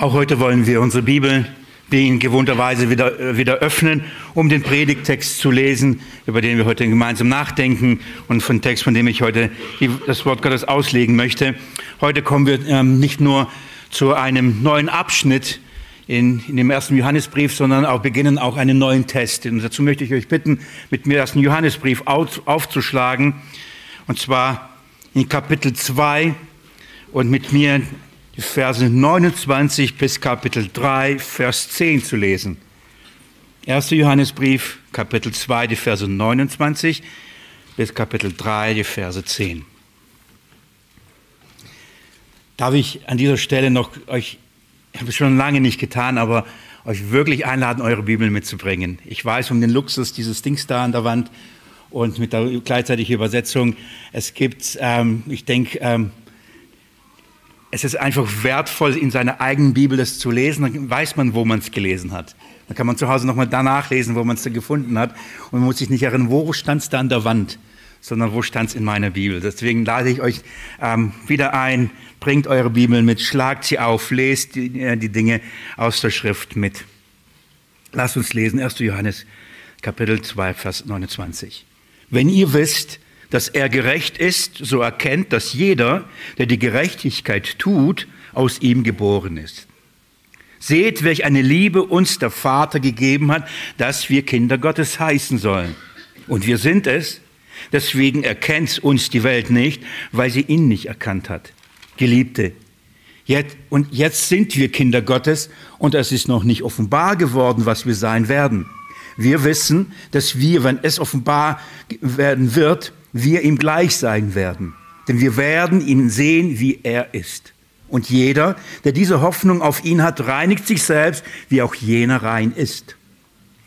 Auch heute wollen wir unsere Bibel wie in gewohnter Weise wieder, äh, wieder öffnen, um den Predigtext zu lesen, über den wir heute gemeinsam nachdenken und von Text, von dem ich heute das Wort Gottes auslegen möchte. Heute kommen wir ähm, nicht nur zu einem neuen Abschnitt in, in dem ersten Johannesbrief, sondern auch beginnen auch einen neuen Test. Und dazu möchte ich euch bitten, mit mir ersten Johannesbrief auf, aufzuschlagen, und zwar in Kapitel 2 und mit mir Verse 29 bis Kapitel 3, Vers 10 zu lesen. 1. Johannesbrief, Kapitel 2, die Verse 29 bis Kapitel 3, die Verse 10. Darf ich an dieser Stelle noch euch, ich habe es schon lange nicht getan, aber euch wirklich einladen, eure Bibel mitzubringen. Ich weiß um den Luxus dieses Dings da an der Wand und mit der gleichzeitigen Übersetzung. Es gibt, ähm, ich denke, ähm, es ist einfach wertvoll, in seiner eigenen Bibel das zu lesen. Dann weiß man, wo man es gelesen hat. Dann kann man zu Hause nochmal danach lesen, wo man es gefunden hat. Und man muss sich nicht erinnern, wo stand es da an der Wand, sondern wo stand es in meiner Bibel. Deswegen lade ich euch ähm, wieder ein, bringt eure Bibel mit, schlagt sie auf, lest die, äh, die Dinge aus der Schrift mit. Lasst uns lesen, 1. Johannes Kapitel 2, Vers 29. Wenn ihr wisst, dass er gerecht ist, so erkennt, dass jeder, der die Gerechtigkeit tut, aus ihm geboren ist. Seht, welch eine Liebe uns der Vater gegeben hat, dass wir Kinder Gottes heißen sollen. Und wir sind es. Deswegen erkennt uns die Welt nicht, weil sie ihn nicht erkannt hat. Geliebte, jetzt, und jetzt sind wir Kinder Gottes und es ist noch nicht offenbar geworden, was wir sein werden. Wir wissen, dass wir, wenn es offenbar werden wird, wir ihm gleich sein werden. Denn wir werden ihn sehen, wie er ist. Und jeder, der diese Hoffnung auf ihn hat, reinigt sich selbst, wie auch jener rein ist.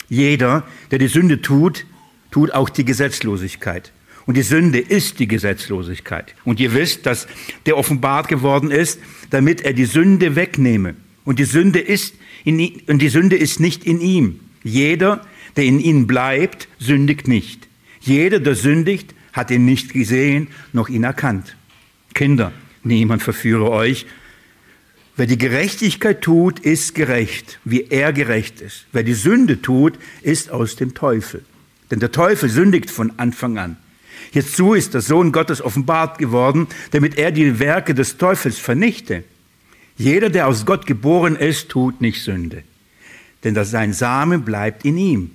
Jeder, der die Sünde tut, tut auch die Gesetzlosigkeit. Und die Sünde ist die Gesetzlosigkeit. Und ihr wisst, dass der offenbart geworden ist, damit er die Sünde wegnehme. Und die Sünde ist, in, und die Sünde ist nicht in ihm. Jeder, der in ihm bleibt, sündigt nicht. Jeder, der sündigt, hat ihn nicht gesehen, noch ihn erkannt. Kinder, niemand verführe euch. Wer die Gerechtigkeit tut, ist gerecht, wie er gerecht ist. Wer die Sünde tut, ist aus dem Teufel. Denn der Teufel sündigt von Anfang an. Hierzu ist der Sohn Gottes offenbart geworden, damit er die Werke des Teufels vernichte. Jeder, der aus Gott geboren ist, tut nicht Sünde. Denn sein Same bleibt in ihm.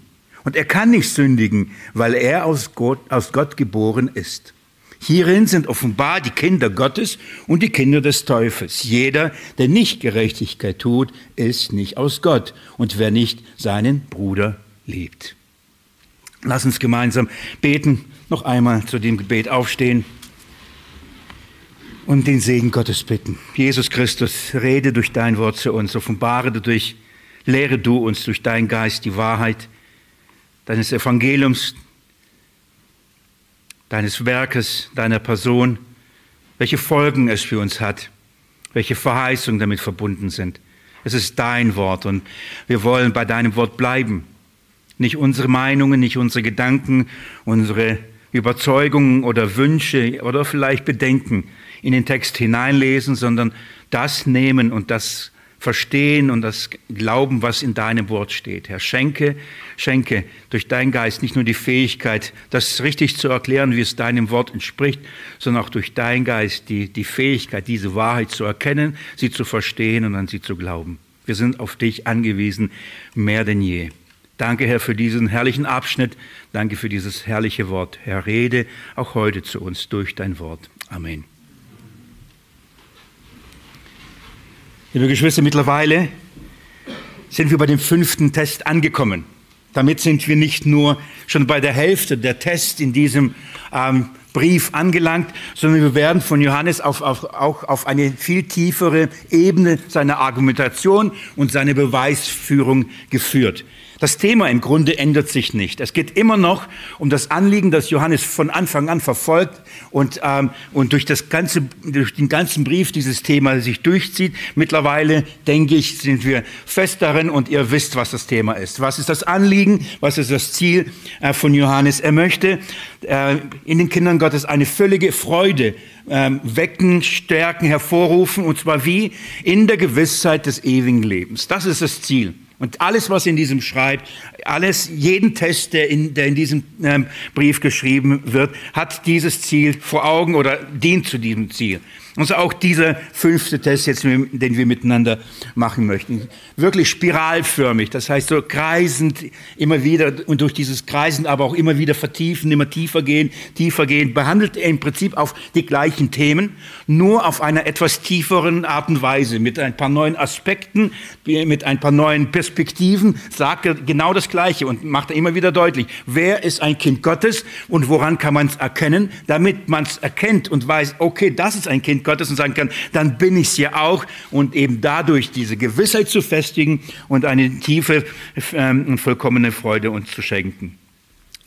Und er kann nicht sündigen, weil er aus Gott, aus Gott geboren ist. Hierin sind offenbar die Kinder Gottes und die Kinder des Teufels. Jeder, der nicht Gerechtigkeit tut, ist nicht aus Gott und wer nicht seinen Bruder liebt. Lass uns gemeinsam beten, noch einmal zu dem Gebet aufstehen und den Segen Gottes bitten. Jesus Christus, rede durch dein Wort zu uns, offenbare durch, lehre du uns durch deinen Geist die Wahrheit deines Evangeliums, deines Werkes, deiner Person, welche Folgen es für uns hat, welche Verheißungen damit verbunden sind. Es ist dein Wort und wir wollen bei deinem Wort bleiben. Nicht unsere Meinungen, nicht unsere Gedanken, unsere Überzeugungen oder Wünsche oder vielleicht Bedenken in den Text hineinlesen, sondern das nehmen und das Verstehen und das Glauben, was in deinem Wort steht. Herr, schenke, schenke durch deinen Geist nicht nur die Fähigkeit, das richtig zu erklären, wie es deinem Wort entspricht, sondern auch durch deinen Geist die, die Fähigkeit, diese Wahrheit zu erkennen, sie zu verstehen und an sie zu glauben. Wir sind auf dich angewiesen, mehr denn je. Danke, Herr, für diesen herrlichen Abschnitt. Danke für dieses herrliche Wort. Herr, rede auch heute zu uns durch dein Wort. Amen. Liebe Geschwister, mittlerweile sind wir bei dem fünften Test angekommen. Damit sind wir nicht nur schon bei der Hälfte der Tests in diesem ähm, Brief angelangt, sondern wir werden von Johannes auf, auf, auch auf eine viel tiefere Ebene seiner Argumentation und seiner Beweisführung geführt. Das Thema im Grunde ändert sich nicht. Es geht immer noch um das Anliegen, das Johannes von Anfang an verfolgt und, ähm, und durch, das ganze, durch den ganzen Brief dieses Thema sich durchzieht. Mittlerweile, denke ich, sind wir fest darin und ihr wisst, was das Thema ist. Was ist das Anliegen? Was ist das Ziel äh, von Johannes? Er möchte äh, in den Kindern Gottes eine völlige Freude ähm, wecken, stärken, hervorrufen und zwar wie? In der Gewissheit des ewigen Lebens. Das ist das Ziel. Und alles, was in diesem schreibt, alles, jeden Test, der in, der in diesem ähm, Brief geschrieben wird, hat dieses Ziel vor Augen oder dient zu diesem Ziel. Und so auch dieser fünfte Test jetzt, den wir miteinander machen möchten. Wirklich spiralförmig, das heißt so kreisend immer wieder und durch dieses Kreisen aber auch immer wieder vertiefen, immer tiefer gehen, tiefer gehen, behandelt er im Prinzip auf die gleichen Themen, nur auf einer etwas tieferen Art und Weise, mit ein paar neuen Aspekten, mit ein paar neuen Perspektiven, sagt er genau das Gleiche und macht er immer wieder deutlich, wer ist ein Kind Gottes und woran kann man es erkennen, damit man es erkennt und weiß, okay, das ist ein Kind Gottes und sagen kann, dann bin ich es ja auch und eben dadurch diese Gewissheit zu festigen und eine tiefe ähm, und vollkommene Freude uns zu schenken.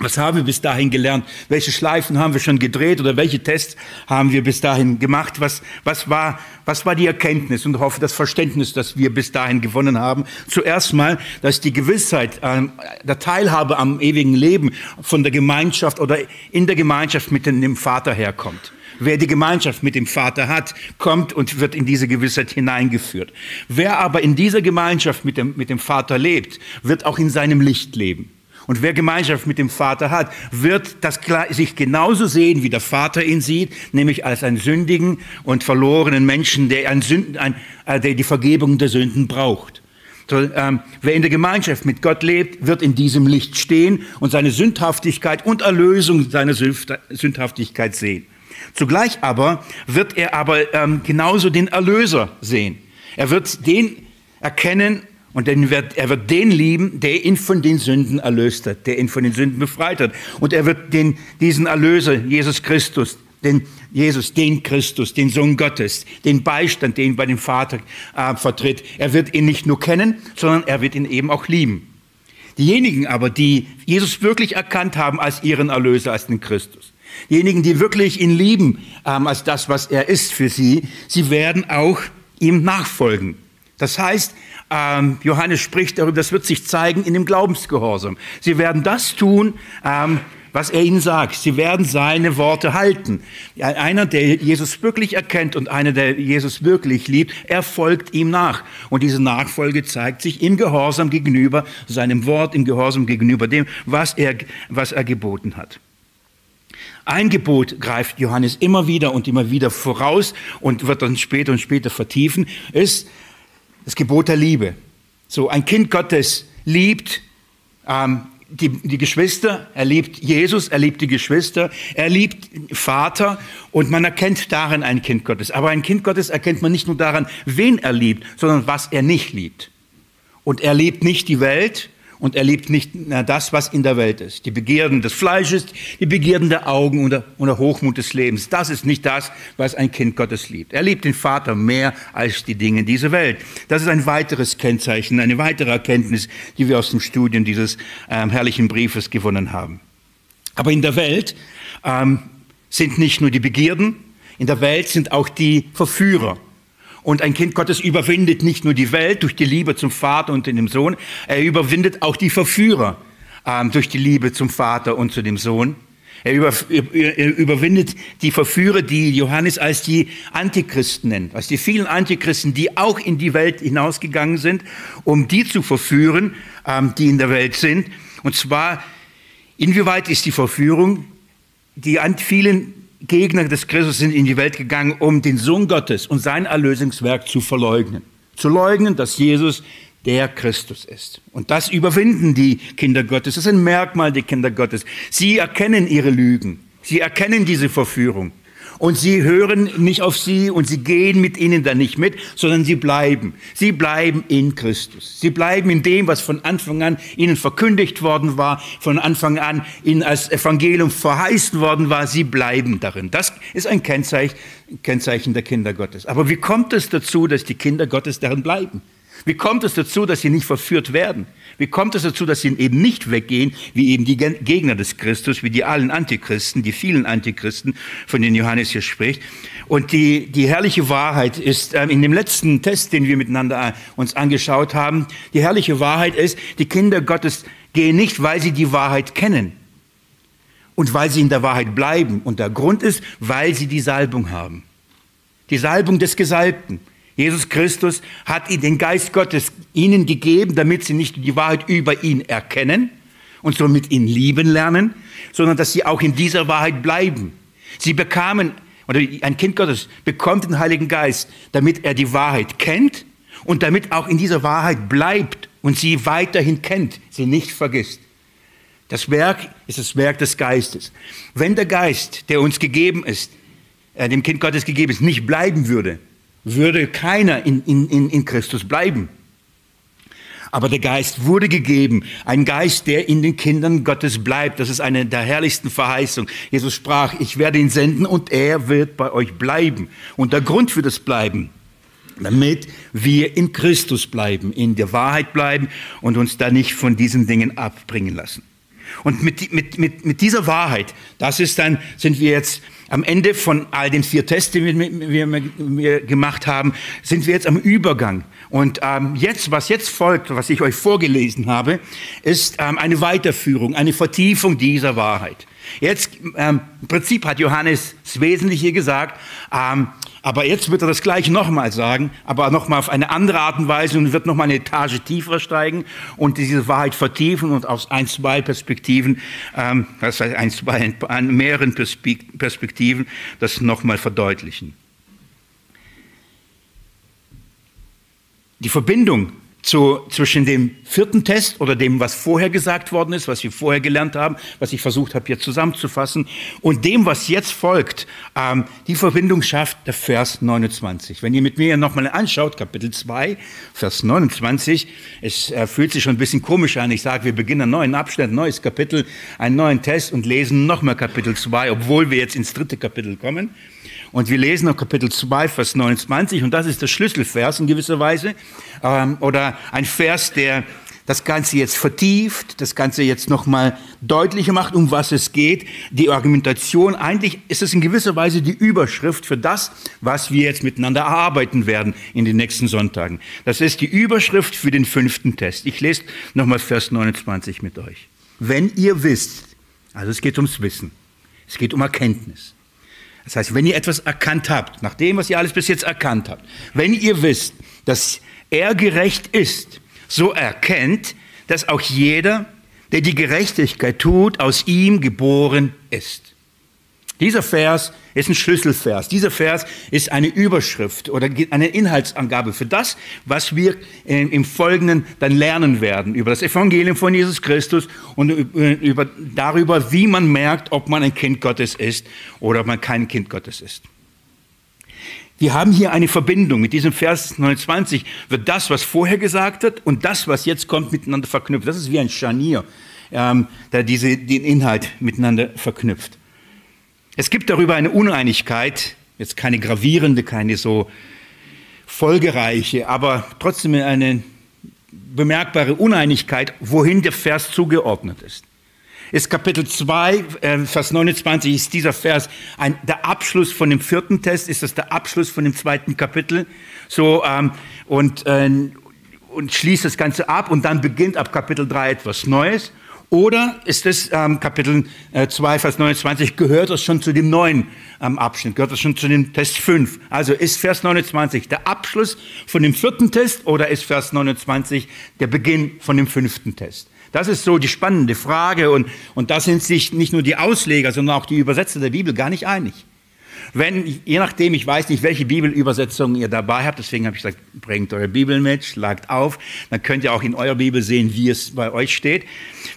Was haben wir bis dahin gelernt? Welche Schleifen haben wir schon gedreht oder welche Tests haben wir bis dahin gemacht? Was, was, war, was war die Erkenntnis und hoffe das Verständnis, das wir bis dahin gewonnen haben? Zuerst mal, dass die Gewissheit äh, der Teilhabe am ewigen Leben von der Gemeinschaft oder in der Gemeinschaft mit dem Vater herkommt. Wer die Gemeinschaft mit dem Vater hat, kommt und wird in diese Gewissheit hineingeführt. Wer aber in dieser Gemeinschaft mit dem, mit dem Vater lebt, wird auch in seinem Licht leben. Und wer Gemeinschaft mit dem Vater hat, wird das sich genauso sehen, wie der Vater ihn sieht, nämlich als einen sündigen und verlorenen Menschen, der, ein Sünden, ein, äh, der die Vergebung der Sünden braucht. So, ähm, wer in der Gemeinschaft mit Gott lebt, wird in diesem Licht stehen und seine Sündhaftigkeit und Erlösung seiner Sündhaftigkeit sehen. Zugleich aber wird er aber ähm, genauso den Erlöser sehen. Er wird den erkennen und wird, er wird den lieben, der ihn von den Sünden erlöst hat, der ihn von den Sünden befreit hat. Und er wird den, diesen Erlöser, Jesus Christus, den Jesus, den Christus, den Sohn Gottes, den Beistand, den bei dem Vater äh, vertritt, er wird ihn nicht nur kennen, sondern er wird ihn eben auch lieben. Diejenigen aber, die Jesus wirklich erkannt haben als ihren Erlöser, als den Christus, Diejenigen, die wirklich ihn lieben ähm, als das, was er ist für sie, sie werden auch ihm nachfolgen. Das heißt, ähm, Johannes spricht darüber, das wird sich zeigen in dem Glaubensgehorsam. Sie werden das tun, ähm, was er ihnen sagt. Sie werden seine Worte halten. Einer, der Jesus wirklich erkennt und einer, der Jesus wirklich liebt, er folgt ihm nach. Und diese Nachfolge zeigt sich im Gehorsam gegenüber seinem Wort, im Gehorsam gegenüber dem, was er, was er geboten hat. Ein Gebot greift Johannes immer wieder und immer wieder voraus und wird dann später und später vertiefen, ist das Gebot der Liebe. So, ein Kind Gottes liebt ähm, die, die Geschwister, er liebt Jesus, er liebt die Geschwister, er liebt Vater und man erkennt darin ein Kind Gottes. Aber ein Kind Gottes erkennt man nicht nur daran, wen er liebt, sondern was er nicht liebt. Und er liebt nicht die Welt, und er liebt nicht das, was in der Welt ist. Die Begierden des Fleisches, die Begierden der Augen und der, und der Hochmut des Lebens. Das ist nicht das, was ein Kind Gottes liebt. Er liebt den Vater mehr als die Dinge dieser Welt. Das ist ein weiteres Kennzeichen, eine weitere Erkenntnis, die wir aus dem Studium dieses ähm, herrlichen Briefes gewonnen haben. Aber in der Welt ähm, sind nicht nur die Begierden, in der Welt sind auch die Verführer. Und ein Kind Gottes überwindet nicht nur die Welt durch die Liebe zum Vater und dem Sohn, er überwindet auch die Verführer ähm, durch die Liebe zum Vater und zu dem Sohn. Er, über, er überwindet die Verführer, die Johannes als die Antichristen nennt, als die vielen Antichristen, die auch in die Welt hinausgegangen sind, um die zu verführen, ähm, die in der Welt sind. Und zwar, inwieweit ist die Verführung, die an vielen Gegner des Christus sind in die Welt gegangen, um den Sohn Gottes und sein Erlösungswerk zu verleugnen. Zu leugnen, dass Jesus der Christus ist. Und das überwinden die Kinder Gottes. Das ist ein Merkmal der Kinder Gottes. Sie erkennen ihre Lügen. Sie erkennen diese Verführung. Und sie hören nicht auf sie und sie gehen mit ihnen dann nicht mit, sondern sie bleiben. Sie bleiben in Christus. Sie bleiben in dem, was von Anfang an ihnen verkündigt worden war, von Anfang an ihnen als Evangelium verheißen worden war. Sie bleiben darin. Das ist ein Kennzeichen, Kennzeichen der Kinder Gottes. Aber wie kommt es dazu, dass die Kinder Gottes darin bleiben? Wie kommt es dazu, dass sie nicht verführt werden? Wie kommt es dazu, dass sie eben nicht weggehen, wie eben die Gegner des Christus, wie die allen Antichristen, die vielen Antichristen, von denen Johannes hier spricht? Und die, die herrliche Wahrheit ist, ähm, in dem letzten Test, den wir miteinander äh, uns angeschaut haben, die herrliche Wahrheit ist, die Kinder Gottes gehen nicht, weil sie die Wahrheit kennen und weil sie in der Wahrheit bleiben. Und der Grund ist, weil sie die Salbung haben. Die Salbung des Gesalbten. Jesus Christus hat ihnen den Geist Gottes ihnen gegeben, damit sie nicht die Wahrheit über ihn erkennen und somit ihn lieben lernen, sondern dass sie auch in dieser Wahrheit bleiben. Sie bekamen, oder ein Kind Gottes bekommt den Heiligen Geist, damit er die Wahrheit kennt und damit auch in dieser Wahrheit bleibt und sie weiterhin kennt, sie nicht vergisst. Das Werk ist das Werk des Geistes. Wenn der Geist, der uns gegeben ist, äh, dem Kind Gottes gegeben ist, nicht bleiben würde, würde keiner in, in, in Christus bleiben. Aber der Geist wurde gegeben, ein Geist, der in den Kindern Gottes bleibt. Das ist eine der herrlichsten Verheißungen. Jesus sprach, ich werde ihn senden und er wird bei euch bleiben. Und der Grund für das Bleiben, damit wir in Christus bleiben, in der Wahrheit bleiben und uns da nicht von diesen Dingen abbringen lassen. Und mit, mit, mit, mit dieser Wahrheit, das ist dann, sind wir jetzt am Ende von all den vier Tests, die wir, wir gemacht haben, sind wir jetzt am Übergang. Und ähm, jetzt, was jetzt folgt, was ich euch vorgelesen habe, ist ähm, eine Weiterführung, eine Vertiefung dieser Wahrheit. Jetzt, ähm, im Prinzip hat Johannes das Wesentliche gesagt, ähm, aber jetzt wird er das gleich nochmal sagen, aber nochmal auf eine andere Art und Weise und wird nochmal eine Etage tiefer steigen und diese Wahrheit vertiefen und aus ein, zwei Perspektiven, ähm, das heißt ein, zwei, an mehreren Perspektiven das nochmal verdeutlichen. Die Verbindung zu, zwischen dem vierten Test oder dem, was vorher gesagt worden ist, was wir vorher gelernt haben, was ich versucht habe hier zusammenzufassen, und dem, was jetzt folgt, ähm, die Verbindung schafft der Vers 29. Wenn ihr mit mir nochmal anschaut, Kapitel 2, Vers 29, es äh, fühlt sich schon ein bisschen komisch an. Ich sage, wir beginnen einen neuen Abschnitt, ein neues Kapitel, einen neuen Test und lesen nochmal Kapitel 2, obwohl wir jetzt ins dritte Kapitel kommen. Und wir lesen noch Kapitel 2, Vers 29, und das ist der Schlüsselvers in gewisser Weise, ähm, oder ein Vers, der das Ganze jetzt vertieft, das Ganze jetzt nochmal deutlicher macht, um was es geht. Die Argumentation, eigentlich ist es in gewisser Weise die Überschrift für das, was wir jetzt miteinander erarbeiten werden in den nächsten Sonntagen. Das ist die Überschrift für den fünften Test. Ich lese nochmal Vers 29 mit euch. Wenn ihr wisst, also es geht ums Wissen, es geht um Erkenntnis. Das heißt, wenn ihr etwas erkannt habt, nach dem, was ihr alles bis jetzt erkannt habt, wenn ihr wisst, dass er gerecht ist, so erkennt, dass auch jeder, der die Gerechtigkeit tut, aus ihm geboren ist. Dieser Vers ist ein Schlüsselvers. Dieser Vers ist eine Überschrift oder eine Inhaltsangabe für das, was wir im Folgenden dann lernen werden über das Evangelium von Jesus Christus und über, darüber, wie man merkt, ob man ein Kind Gottes ist oder ob man kein Kind Gottes ist. Wir haben hier eine Verbindung. Mit diesem Vers 29 wird das, was vorher gesagt wird und das, was jetzt kommt, miteinander verknüpft. Das ist wie ein Scharnier, ähm, der diese, den Inhalt miteinander verknüpft. Es gibt darüber eine Uneinigkeit, jetzt keine gravierende, keine so folgereiche, aber trotzdem eine bemerkbare Uneinigkeit, wohin der Vers zugeordnet ist. Ist Kapitel 2, äh, Vers 29, ist dieser Vers ein, der Abschluss von dem vierten Test, ist das der Abschluss von dem zweiten Kapitel, so, ähm, und, äh, und schließt das Ganze ab und dann beginnt ab Kapitel 3 etwas Neues. Oder ist es ähm, Kapitel äh, 2, Vers 29, gehört das schon zu dem neuen ähm, Abschnitt, gehört das schon zu dem Test 5? Also ist Vers 29 der Abschluss von dem vierten Test oder ist Vers 29 der Beginn von dem fünften Test? Das ist so die spannende Frage und, und da sind sich nicht nur die Ausleger, sondern auch die Übersetzer der Bibel gar nicht einig. Wenn, je nachdem, ich weiß nicht, welche Bibelübersetzung ihr dabei habt, deswegen habe ich gesagt, bringt eure Bibel mit, schlagt auf, dann könnt ihr auch in eurer Bibel sehen, wie es bei euch steht.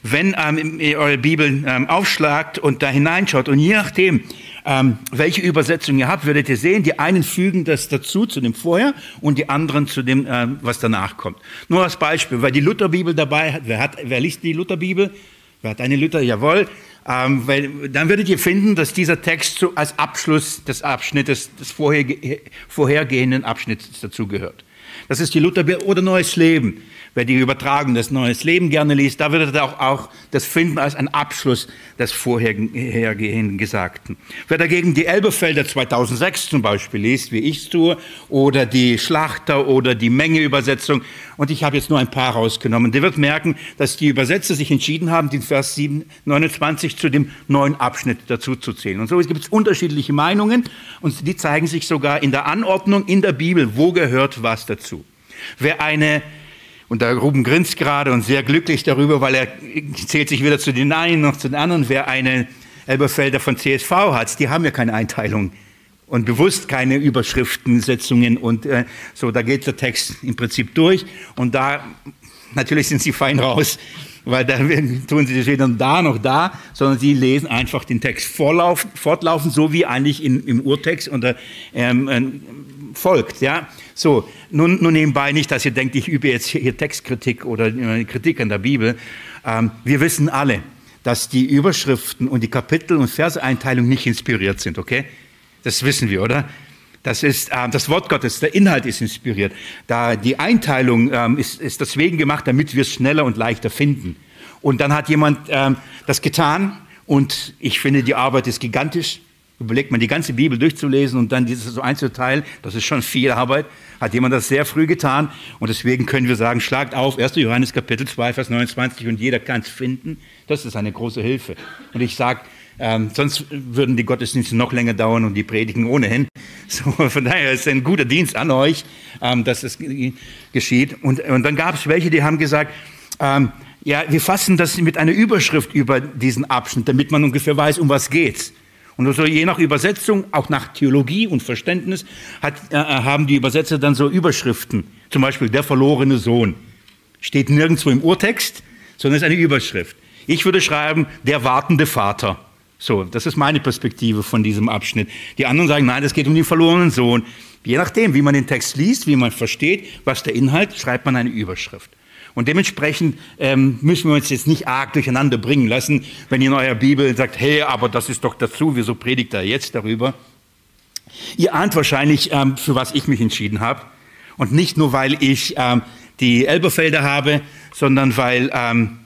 Wenn ähm, ihr eure Bibel ähm, aufschlagt und da hineinschaut und je nachdem, ähm, welche Übersetzung ihr habt, werdet ihr sehen, die einen fügen das dazu, zu dem vorher, und die anderen zu dem, ähm, was danach kommt. Nur als Beispiel, weil die Lutherbibel dabei hat, wer, hat, wer liest die Lutherbibel? Wer hat eine Luther? Jawohl. Ähm, weil, dann werdet ihr finden, dass dieser Text so als Abschluss des Abschnittes, des vorhergehenden Abschnittes dazugehört. Das ist die Luther oder Neues Leben. Wer die Übertragung des Neues Leben gerne liest, da wird er auch, auch das finden als ein Abschluss des vorhergehenden Gesagten. Wer dagegen die Elberfelder 2006 zum Beispiel liest, wie ich es tue, oder die Schlachter oder die Menge-Übersetzung, und ich habe jetzt nur ein paar rausgenommen, der wird merken, dass die Übersetzer sich entschieden haben, den Vers 7, 29 zu dem neuen Abschnitt dazu zu zählen. Und so gibt es unterschiedliche Meinungen und die zeigen sich sogar in der Anordnung in der Bibel, wo gehört was dazu. Wer eine und der Ruben grinst gerade und sehr glücklich darüber, weil er zählt sich weder zu den einen noch zu den anderen. Wer eine Elberfelder von CSV hat, die haben ja keine Einteilung und bewusst keine Überschriftensetzungen und äh, so, da geht der Text im Prinzip durch und da, natürlich sind sie fein raus, weil da tun sie weder da noch da, sondern sie lesen einfach den Text fortlaufend, so wie eigentlich in, im Urtext unter, ähm, äh, folgt. Ja? So, nun, nun nebenbei nicht, dass ihr denkt, ich übe jetzt hier Textkritik oder äh, Kritik an der Bibel. Ähm, wir wissen alle, dass die Überschriften und die Kapitel- und Verseinteilung nicht inspiriert sind, okay? Das wissen wir, oder? Das ist äh, das Wort Gottes, der Inhalt ist inspiriert. Da die Einteilung ähm, ist, ist deswegen gemacht, damit wir es schneller und leichter finden. Und dann hat jemand ähm, das getan und ich finde, die Arbeit ist gigantisch. Überlegt man, die ganze Bibel durchzulesen und dann dieses so einzuteilen, das ist schon viel Arbeit. Hat jemand das sehr früh getan und deswegen können wir sagen, schlagt auf, 1. Johannes Kapitel 2, Vers 29 und jeder kann es finden. Das ist eine große Hilfe. Und ich sage, ähm, sonst würden die Gottesdienste noch länger dauern und die Predigen ohnehin. So, von daher ist es ein guter Dienst an euch, ähm, dass es geschieht. Und, und dann gab es welche, die haben gesagt, ähm, ja, wir fassen das mit einer Überschrift über diesen Abschnitt, damit man ungefähr weiß, um was geht's. Und so je nach Übersetzung, auch nach Theologie und Verständnis, hat, äh, haben die Übersetzer dann so Überschriften. Zum Beispiel der verlorene Sohn. Steht nirgendwo im Urtext, sondern ist eine Überschrift. Ich würde schreiben, der wartende Vater. So, das ist meine Perspektive von diesem Abschnitt. Die anderen sagen, nein, es geht um den verlorenen Sohn. Je nachdem, wie man den Text liest, wie man versteht, was der Inhalt, schreibt man eine Überschrift. Und dementsprechend ähm, müssen wir uns jetzt nicht arg durcheinander bringen lassen, wenn ihr in eurer Bibel sagt, hey, aber das ist doch dazu, wieso predigt er jetzt darüber? Ihr ahnt wahrscheinlich, ähm, für was ich mich entschieden habe. Und nicht nur, weil ich ähm, die Elberfelder habe, sondern weil ähm,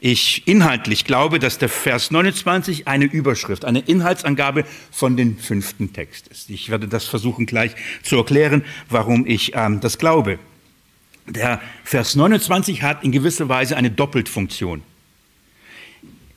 ich inhaltlich glaube, dass der Vers 29 eine Überschrift, eine Inhaltsangabe von dem fünften Text ist. Ich werde das versuchen gleich zu erklären, warum ich ähm, das glaube. Der Vers 29 hat in gewisser Weise eine Doppeltfunktion.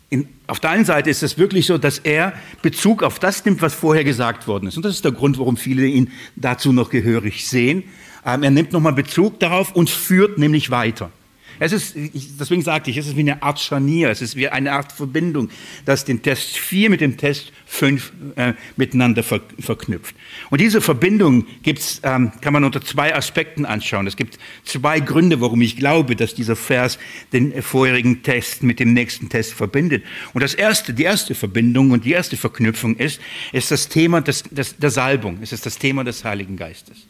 In, auf der einen Seite ist es wirklich so, dass er Bezug auf das nimmt, was vorher gesagt worden ist. Und das ist der Grund, warum viele ihn dazu noch gehörig sehen. Ähm, er nimmt nochmal Bezug darauf und führt nämlich weiter. Es ist, deswegen sagte ich, es ist wie eine Art Scharnier, es ist wie eine Art Verbindung, das den Test 4 mit dem Test 5 äh, miteinander ver, verknüpft. Und diese Verbindung gibt's, ähm, kann man unter zwei Aspekten anschauen. Es gibt zwei Gründe, warum ich glaube, dass dieser Vers den vorherigen Test mit dem nächsten Test verbindet. Und das erste, die erste Verbindung und die erste Verknüpfung ist, ist das Thema des, des, der Salbung, es ist das Thema des Heiligen Geistes.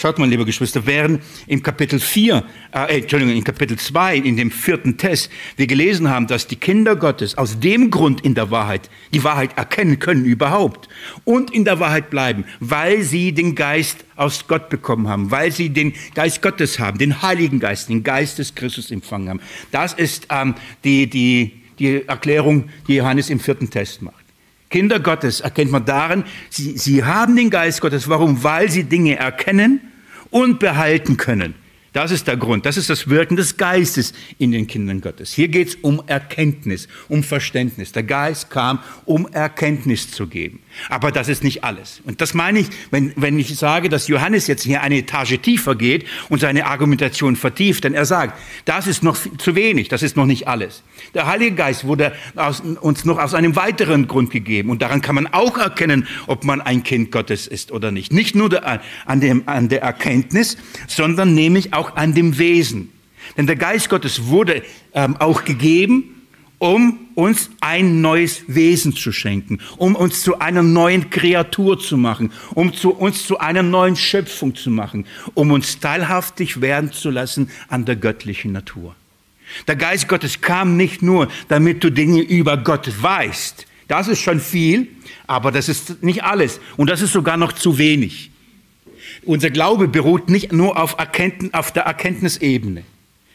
Schaut mal, liebe Geschwister, während im Kapitel 4, äh, Entschuldigung, in Kapitel 2, in dem vierten Test, wir gelesen haben, dass die Kinder Gottes aus dem Grund in der Wahrheit, die Wahrheit erkennen können überhaupt und in der Wahrheit bleiben, weil sie den Geist aus Gott bekommen haben, weil sie den Geist Gottes haben, den Heiligen Geist, den Geist des Christus empfangen haben. Das ist ähm, die, die, die Erklärung, die Johannes im vierten Test macht. Kinder Gottes erkennt man darin, sie, sie haben den Geist Gottes. Warum? Weil sie Dinge erkennen und behalten können. Das ist der Grund, das ist das Wirken des Geistes in den Kindern Gottes. Hier geht es um Erkenntnis, um Verständnis. Der Geist kam, um Erkenntnis zu geben. Aber das ist nicht alles. Und das meine ich, wenn, wenn ich sage, dass Johannes jetzt hier eine Etage tiefer geht und seine Argumentation vertieft, denn er sagt, das ist noch zu wenig, das ist noch nicht alles. Der Heilige Geist wurde aus, uns noch aus einem weiteren Grund gegeben und daran kann man auch erkennen, ob man ein Kind Gottes ist oder nicht. Nicht nur an, dem, an der Erkenntnis, sondern nämlich auch an dem Wesen. Denn der Geist Gottes wurde ähm, auch gegeben, um uns ein neues Wesen zu schenken, um uns zu einer neuen Kreatur zu machen, um zu, uns zu einer neuen Schöpfung zu machen, um uns teilhaftig werden zu lassen an der göttlichen Natur. Der Geist Gottes kam nicht nur, damit du Dinge über Gott weißt. Das ist schon viel, aber das ist nicht alles. Und das ist sogar noch zu wenig. Unser Glaube beruht nicht nur auf, Erkenntnis, auf der Erkenntnisebene.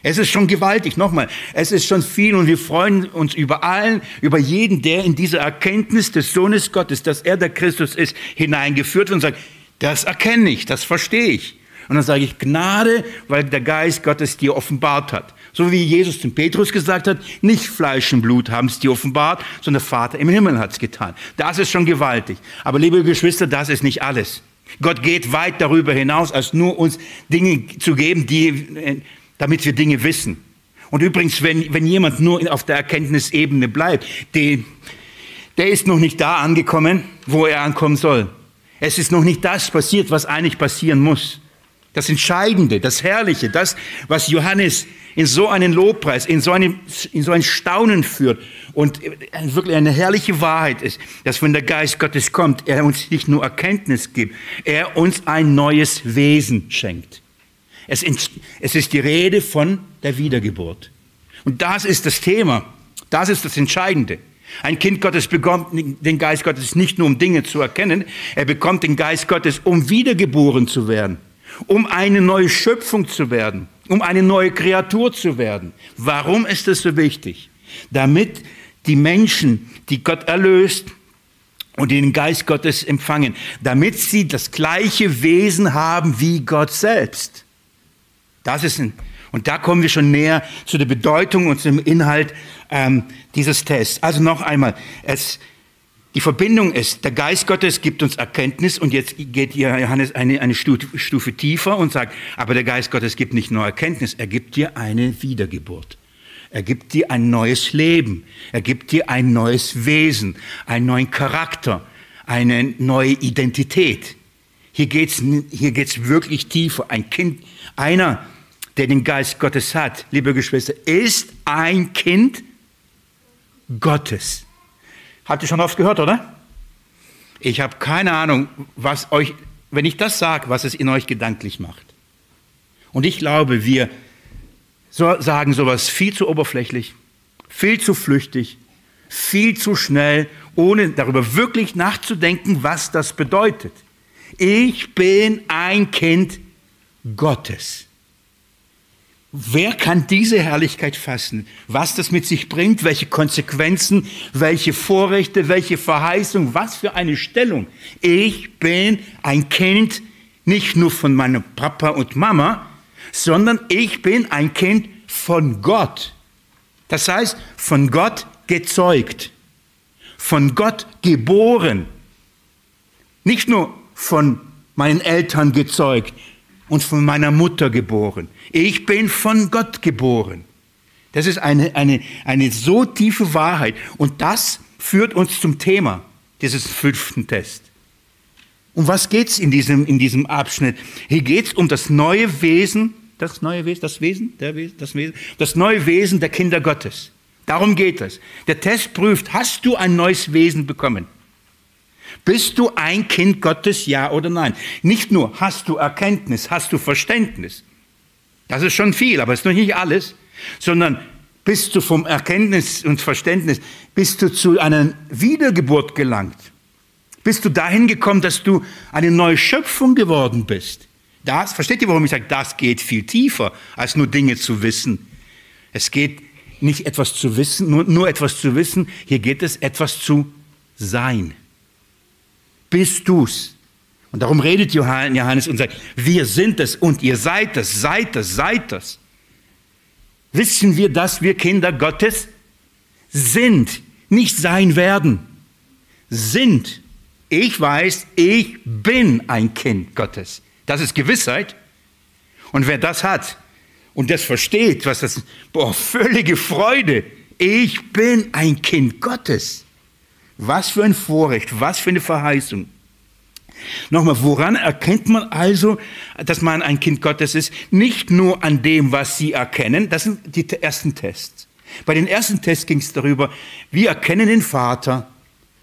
Es ist schon gewaltig, nochmal, es ist schon viel und wir freuen uns über allen, über jeden, der in diese Erkenntnis des Sohnes Gottes, dass er der Christus ist, hineingeführt wird und sagt, das erkenne ich, das verstehe ich. Und dann sage ich Gnade, weil der Geist Gottes dir offenbart hat. So wie Jesus zum Petrus gesagt hat, nicht Fleisch und Blut haben es dir offenbart, sondern der Vater im Himmel hat es getan. Das ist schon gewaltig. Aber liebe Geschwister, das ist nicht alles. Gott geht weit darüber hinaus, als nur uns Dinge zu geben, die, äh, damit wir Dinge wissen. Und übrigens, wenn, wenn jemand nur auf der Erkenntnisebene bleibt, die, der ist noch nicht da angekommen, wo er ankommen soll. Es ist noch nicht das passiert, was eigentlich passieren muss. Das Entscheidende, das Herrliche, das, was Johannes in so einen Lobpreis, in so, einen, in so ein Staunen führt und wirklich eine herrliche Wahrheit ist, dass wenn der Geist Gottes kommt, er uns nicht nur Erkenntnis gibt, er uns ein neues Wesen schenkt. Es, es ist die Rede von der Wiedergeburt. Und das ist das Thema. Das ist das Entscheidende. Ein Kind Gottes bekommt den Geist Gottes nicht nur, um Dinge zu erkennen, er bekommt den Geist Gottes, um wiedergeboren zu werden um eine neue Schöpfung zu werden, um eine neue Kreatur zu werden. Warum ist das so wichtig? Damit die Menschen, die Gott erlöst und den Geist Gottes empfangen, damit sie das gleiche Wesen haben wie Gott selbst. Das ist ein, und da kommen wir schon näher zu der Bedeutung und zum Inhalt ähm, dieses Tests. Also noch einmal, es, die Verbindung ist, der Geist Gottes gibt uns Erkenntnis und jetzt geht Johannes eine, eine Stufe, Stufe tiefer und sagt, aber der Geist Gottes gibt nicht nur Erkenntnis, er gibt dir eine Wiedergeburt. Er gibt dir ein neues Leben. Er gibt dir ein neues Wesen, einen neuen Charakter, eine neue Identität. Hier geht's hier geht's wirklich tiefer. Ein Kind, einer, der den Geist Gottes hat, liebe Geschwister, ist ein Kind Gottes. Habt ihr schon oft gehört, oder? Ich habe keine Ahnung, was euch, wenn ich das sage, was es in euch gedanklich macht. Und ich glaube, wir sagen sowas viel zu oberflächlich, viel zu flüchtig, viel zu schnell, ohne darüber wirklich nachzudenken, was das bedeutet. Ich bin ein Kind Gottes. Wer kann diese Herrlichkeit fassen? Was das mit sich bringt, welche Konsequenzen, welche Vorrechte, welche Verheißung, was für eine Stellung. Ich bin ein Kind nicht nur von meinem Papa und Mama, sondern ich bin ein Kind von Gott. Das heißt, von Gott gezeugt, von Gott geboren. Nicht nur von meinen Eltern gezeugt, und von meiner Mutter geboren. Ich bin von Gott geboren. Das ist eine, eine, eine so tiefe Wahrheit. Und das führt uns zum Thema dieses fünften Tests. Um was geht es in diesem, in diesem Abschnitt? Hier geht es um das neue Wesen, das neue Wesen, das Wesen, Wesen, das Wesen, das neue Wesen der Kinder Gottes. Darum geht es. Der Test prüft, hast du ein neues Wesen bekommen? Bist du ein Kind Gottes, ja oder nein? Nicht nur hast du Erkenntnis, hast du Verständnis. Das ist schon viel, aber es ist noch nicht alles, sondern bist du vom Erkenntnis und Verständnis, bist du zu einer Wiedergeburt gelangt. Bist du dahin gekommen, dass du eine neue Schöpfung geworden bist. Das, versteht ihr, warum ich sage, das geht viel tiefer, als nur Dinge zu wissen. Es geht nicht etwas zu wissen, nur, nur etwas zu wissen, hier geht es etwas zu sein bist du's. Und darum redet Johannes und sagt, wir sind es und ihr seid es, seid es, seid es. Wissen wir, dass wir Kinder Gottes sind, nicht sein werden, sind. Ich weiß, ich bin ein Kind Gottes. Das ist Gewissheit. Und wer das hat und das versteht, was das, boah, völlige Freude. Ich bin ein Kind Gottes. Was für ein Vorrecht, was für eine Verheißung. Nochmal, woran erkennt man also, dass man ein Kind Gottes ist? Nicht nur an dem, was sie erkennen, das sind die ersten Tests. Bei den ersten Tests ging es darüber, wir erkennen den Vater.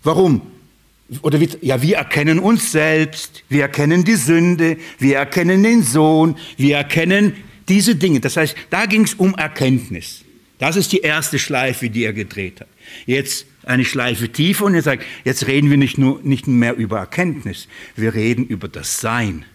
Warum? Oder wie, ja, wir erkennen uns selbst, wir erkennen die Sünde, wir erkennen den Sohn, wir erkennen diese Dinge. Das heißt, da ging es um Erkenntnis. Das ist die erste Schleife, die er gedreht hat. Jetzt eine Schleife tiefer und er sagt, jetzt reden wir nicht, nur, nicht mehr über Erkenntnis, wir reden über das Sein.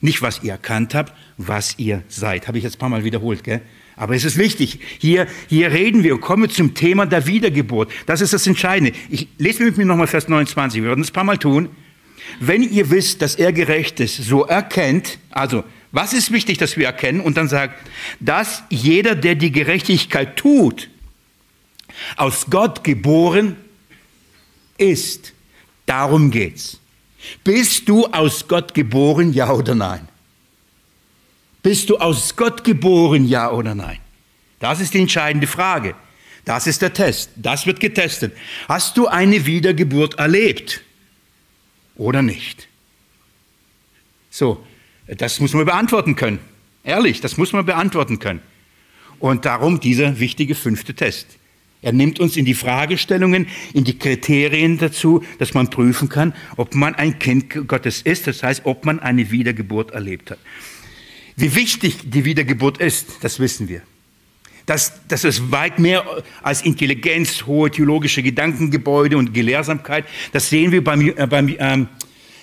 Nicht, was ihr erkannt habt, was ihr seid. Habe ich jetzt ein paar Mal wiederholt, gell? Aber es ist wichtig. Hier, hier reden wir und kommen zum Thema der Wiedergeburt. Das ist das Entscheidende. Ich lese mit mir nochmal Vers 29. Wir werden es ein paar Mal tun. Wenn ihr wisst, dass er gerecht ist, so erkennt, also, was ist wichtig, dass wir erkennen? Und dann sagt, dass jeder, der die Gerechtigkeit tut, aus Gott geboren ist. Darum geht's. Bist du aus Gott geboren, ja oder nein? Bist du aus Gott geboren, ja oder nein? Das ist die entscheidende Frage. Das ist der Test. Das wird getestet. Hast du eine Wiedergeburt erlebt oder nicht? So, das muss man beantworten können. Ehrlich, das muss man beantworten können. Und darum dieser wichtige fünfte Test. Er nimmt uns in die Fragestellungen, in die Kriterien dazu, dass man prüfen kann, ob man ein Kind Gottes ist, das heißt, ob man eine Wiedergeburt erlebt hat. Wie wichtig die Wiedergeburt ist, das wissen wir. Das, das ist weit mehr als Intelligenz, hohe theologische Gedankengebäude und Gelehrsamkeit. Das sehen wir beim, äh, beim, ähm,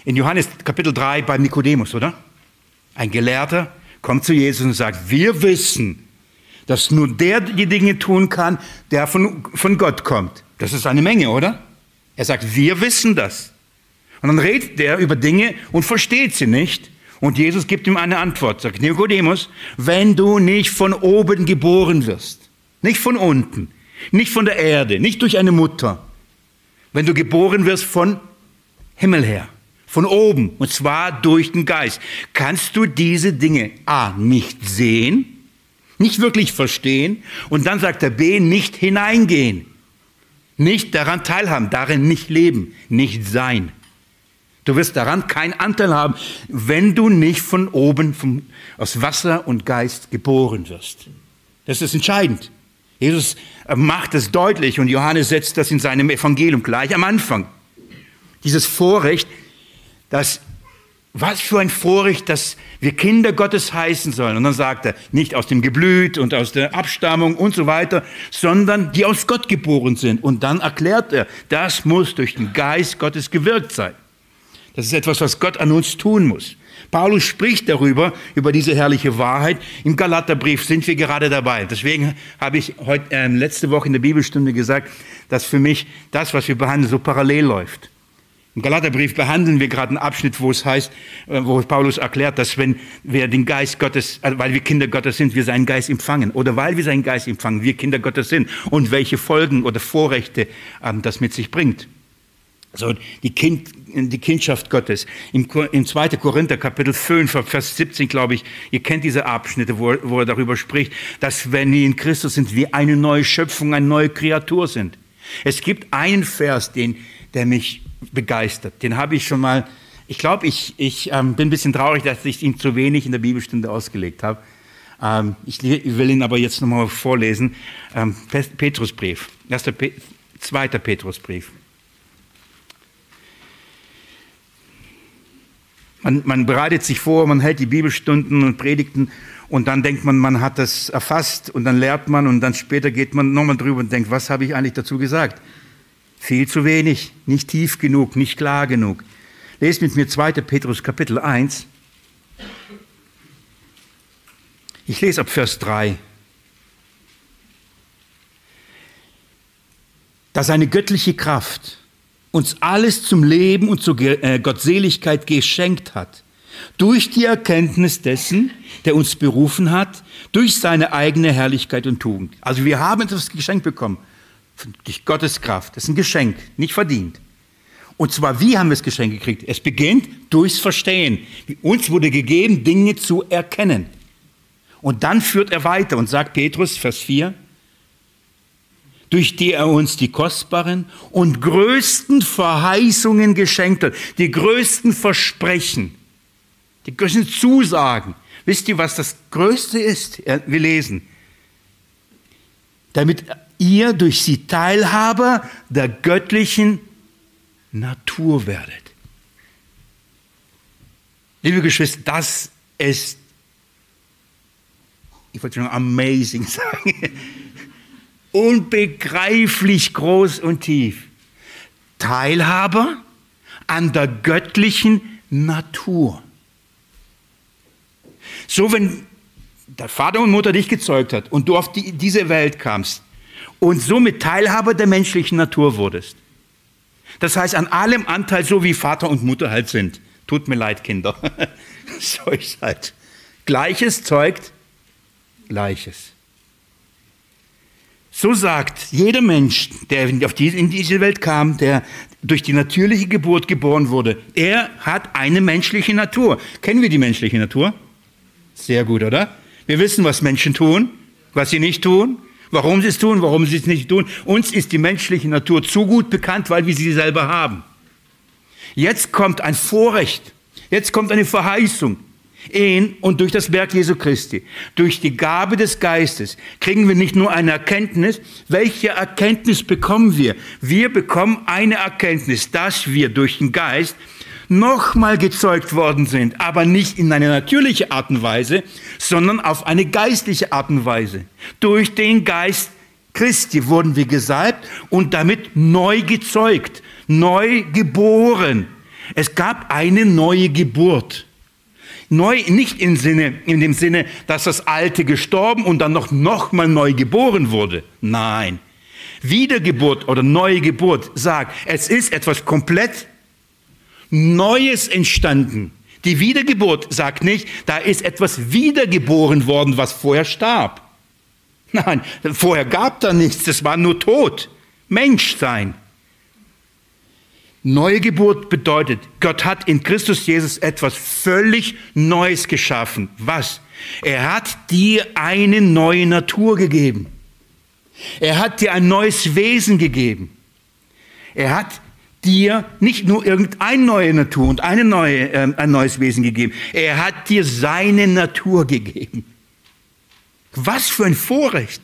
in Johannes Kapitel 3 beim Nikodemus, oder? Ein Gelehrter kommt zu Jesus und sagt, wir wissen, dass nur der die Dinge tun kann, der von, von Gott kommt. Das ist eine Menge, oder? Er sagt, wir wissen das. Und dann redet der über Dinge und versteht sie nicht. Und Jesus gibt ihm eine Antwort, sagt Nikodemus, wenn du nicht von oben geboren wirst, nicht von unten, nicht von der Erde, nicht durch eine Mutter, wenn du geboren wirst von Himmel her, von oben, und zwar durch den Geist, kannst du diese Dinge A nicht sehen, nicht wirklich verstehen und dann sagt er B, nicht hineingehen, nicht daran teilhaben, darin nicht leben, nicht sein. Du wirst daran keinen Anteil haben, wenn du nicht von oben vom, aus Wasser und Geist geboren wirst. Das ist entscheidend. Jesus macht es deutlich und Johannes setzt das in seinem Evangelium gleich am Anfang. Dieses Vorrecht, dass was für ein Vorrecht, dass wir Kinder Gottes heißen sollen. Und dann sagt er, nicht aus dem Geblüt und aus der Abstammung und so weiter, sondern die aus Gott geboren sind. Und dann erklärt er, das muss durch den Geist Gottes gewirkt sein. Das ist etwas, was Gott an uns tun muss. Paulus spricht darüber, über diese herrliche Wahrheit. Im Galaterbrief sind wir gerade dabei. Deswegen habe ich heute, äh, letzte Woche in der Bibelstunde gesagt, dass für mich das, was wir behandeln, so parallel läuft. Im Galaterbrief behandeln wir gerade einen Abschnitt, wo es heißt, äh, wo Paulus erklärt, dass wenn wir den Geist Gottes, also weil wir Kinder Gottes sind, wir seinen Geist empfangen. Oder weil wir seinen Geist empfangen, wir Kinder Gottes sind. Und welche Folgen oder Vorrechte ähm, das mit sich bringt. So, die, kind, die Kindschaft Gottes. Im, Im 2. Korinther Kapitel 5, Vers 17, glaube ich, ihr kennt diese Abschnitte, wo, wo er darüber spricht, dass wenn wir in Christus sind, wir eine neue Schöpfung, eine neue Kreatur sind. Es gibt einen Vers, den, der mich begeistert. Den habe ich schon mal, ich glaube, ich, ich ähm, bin ein bisschen traurig, dass ich ihn zu wenig in der Bibelstunde ausgelegt habe. Ähm, ich will ihn aber jetzt nochmal vorlesen. Ähm, Petrusbrief, 1. Pe 2. Petrusbrief. Man, man bereitet sich vor, man hält die Bibelstunden und Predigten und dann denkt man, man hat das erfasst und dann lernt man und dann später geht man nochmal drüber und denkt, was habe ich eigentlich dazu gesagt? Viel zu wenig, nicht tief genug, nicht klar genug. Lest mit mir 2. Petrus Kapitel 1. Ich lese ab Vers 3. Da seine göttliche Kraft uns alles zum Leben und zur äh, Gottseligkeit geschenkt hat, durch die Erkenntnis dessen, der uns berufen hat, durch seine eigene Herrlichkeit und Tugend. Also wir haben das Geschenk bekommen durch Gottes Kraft. Das ist ein Geschenk, nicht verdient. Und zwar, wie haben wir das Geschenk gekriegt? Es beginnt durchs Verstehen. Uns wurde gegeben, Dinge zu erkennen. Und dann führt er weiter und sagt Petrus, Vers 4, durch die er uns die kostbaren und größten Verheißungen geschenkt hat, die größten Versprechen, die größten Zusagen. Wisst ihr, was das Größte ist? Wir lesen. Damit ihr durch sie Teilhaber der göttlichen Natur werdet. Liebe Geschwister, das ist, ich wollte schon amazing sagen, unbegreiflich groß und tief. Teilhaber an der göttlichen Natur. So, wenn der Vater und Mutter dich gezeugt hat und du auf die, diese Welt kamst und somit Teilhaber der menschlichen Natur wurdest. Das heißt, an allem Anteil, so wie Vater und Mutter halt sind. Tut mir leid, Kinder. so ist halt. Gleiches zeugt Gleiches. So sagt jeder Mensch, der in diese Welt kam, der durch die natürliche Geburt geboren wurde, er hat eine menschliche Natur. Kennen wir die menschliche Natur? Sehr gut, oder? Wir wissen, was Menschen tun, was sie nicht tun, warum sie es tun, warum sie es nicht tun. Uns ist die menschliche Natur zu gut bekannt, weil wir sie selber haben. Jetzt kommt ein Vorrecht, jetzt kommt eine Verheißung in und durch das Werk Jesu Christi, durch die Gabe des Geistes, kriegen wir nicht nur eine Erkenntnis. Welche Erkenntnis bekommen wir? Wir bekommen eine Erkenntnis, dass wir durch den Geist nochmal gezeugt worden sind, aber nicht in eine natürliche Art und Weise, sondern auf eine geistliche Art und Weise. Durch den Geist Christi wurden wir gesalbt und damit neu gezeugt, neu geboren. Es gab eine neue Geburt. Neu nicht im Sinne, in dem Sinne, dass das Alte gestorben und dann noch, noch mal neu geboren wurde. Nein. Wiedergeburt oder neue Geburt sagt, es ist etwas komplett Neues entstanden. Die Wiedergeburt sagt nicht, da ist etwas wiedergeboren worden, was vorher starb. Nein, vorher gab da nichts, das war nur Tod, Menschsein. Neue Geburt bedeutet, Gott hat in Christus Jesus etwas völlig Neues geschaffen. Was? Er hat dir eine neue Natur gegeben. Er hat dir ein neues Wesen gegeben. Er hat dir nicht nur irgendeine neue Natur und eine neue, äh, ein neues Wesen gegeben. Er hat dir seine Natur gegeben. Was für ein Vorrecht.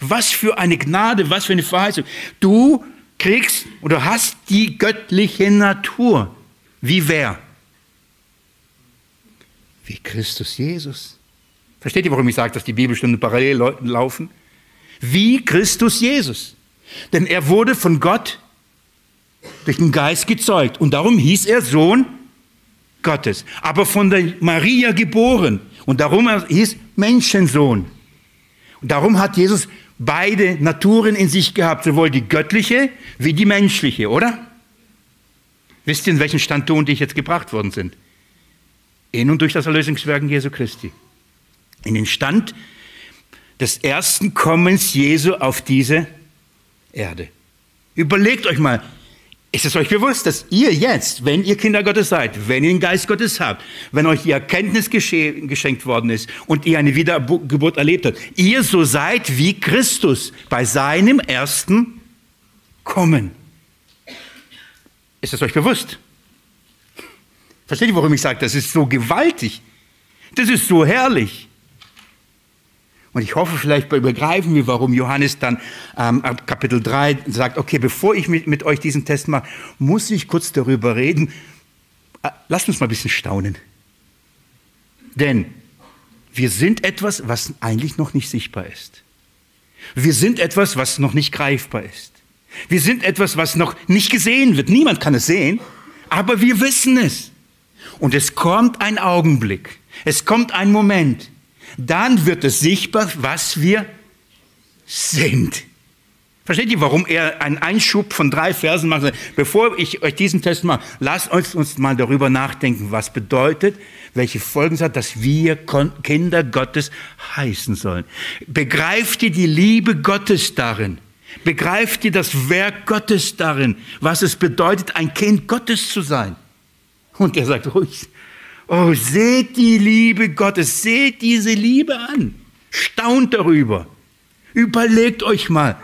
Was für eine Gnade, was für eine Verheißung. Du kriegst oder hast die göttliche Natur. Wie wer? Wie Christus Jesus. Versteht ihr, warum ich sage, dass die Bibelstunden parallel laufen? Wie Christus Jesus. Denn er wurde von Gott durch den Geist gezeugt und darum hieß er Sohn Gottes. Aber von der Maria geboren und darum hieß Menschensohn. Und darum hat Jesus beide Naturen in sich gehabt, sowohl die göttliche wie die menschliche, oder? Wisst ihr, in welchen Stand du und ich jetzt gebracht worden sind? In und durch das Erlösungswerk Jesu Christi. In den Stand des ersten Kommens Jesu auf diese Erde. Überlegt euch mal, ist es euch bewusst, dass ihr jetzt, wenn ihr Kinder Gottes seid, wenn ihr den Geist Gottes habt, wenn euch die Erkenntnis geschenkt worden ist und ihr eine Wiedergeburt erlebt habt, ihr so seid wie Christus bei seinem ersten Kommen? Ist es euch bewusst? Versteht ihr, warum ich sage, das ist so gewaltig? Das ist so herrlich. Und ich hoffe, vielleicht begreifen wir, warum Johannes dann ähm, ab Kapitel 3 sagt, okay, bevor ich mit, mit euch diesen Test mache, muss ich kurz darüber reden. Äh, lasst uns mal ein bisschen staunen. Denn wir sind etwas, was eigentlich noch nicht sichtbar ist. Wir sind etwas, was noch nicht greifbar ist. Wir sind etwas, was noch nicht gesehen wird. Niemand kann es sehen, aber wir wissen es. Und es kommt ein Augenblick, es kommt ein Moment, dann wird es sichtbar, was wir sind. Versteht ihr, warum er einen Einschub von drei Versen macht? Bevor ich euch diesen Test mache, lasst uns, uns mal darüber nachdenken, was bedeutet, welche Folgen es hat, dass wir Kinder Gottes heißen sollen. Begreift ihr die Liebe Gottes darin? Begreift ihr das Werk Gottes darin, was es bedeutet, ein Kind Gottes zu sein? Und er sagt ruhig, Oh, seht die Liebe Gottes, seht diese Liebe an. Staunt darüber. Überlegt euch mal.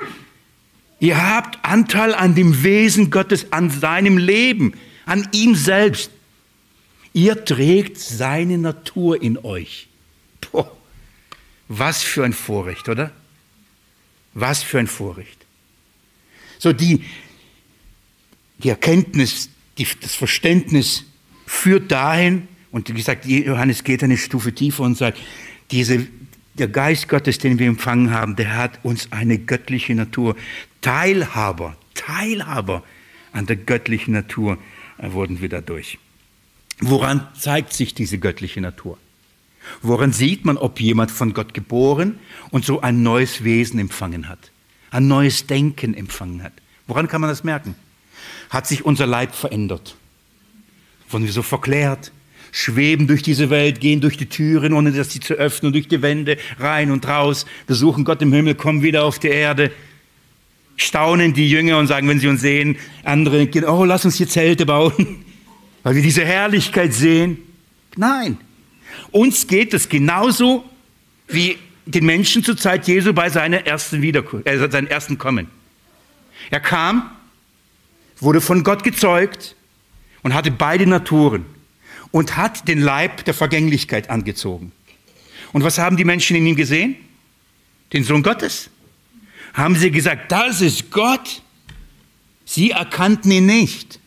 Ihr habt Anteil an dem Wesen Gottes, an seinem Leben, an ihm selbst. Ihr trägt seine Natur in euch. Boah, was für ein Vorrecht, oder? Was für ein Vorrecht. So die, die Erkenntnis, die, das Verständnis führt dahin, und wie gesagt, Johannes geht eine Stufe tiefer und sagt, diese, der Geist Gottes, den wir empfangen haben, der hat uns eine göttliche Natur. Teilhaber, Teilhaber an der göttlichen Natur wurden wir dadurch. Woran zeigt sich diese göttliche Natur? Woran sieht man, ob jemand von Gott geboren und so ein neues Wesen empfangen hat, ein neues Denken empfangen hat? Woran kann man das merken? Hat sich unser Leib verändert? Wurden wir so verklärt? Schweben durch diese Welt, gehen durch die Türen, ohne dass sie zu öffnen, durch die Wände, rein und raus, besuchen Gott im Himmel, kommen wieder auf die Erde. Staunen die Jünger und sagen, wenn sie uns sehen, andere, oh, lass uns hier Zelte bauen, weil wir diese Herrlichkeit sehen. Nein, uns geht es genauso wie den Menschen zur Zeit Jesu bei seiner ersten Wiederkunft, äh, seinem ersten Kommen. Er kam, wurde von Gott gezeugt und hatte beide Naturen und hat den Leib der Vergänglichkeit angezogen. Und was haben die Menschen in ihm gesehen? Den Sohn Gottes. Haben sie gesagt, das ist Gott? Sie erkannten ihn nicht.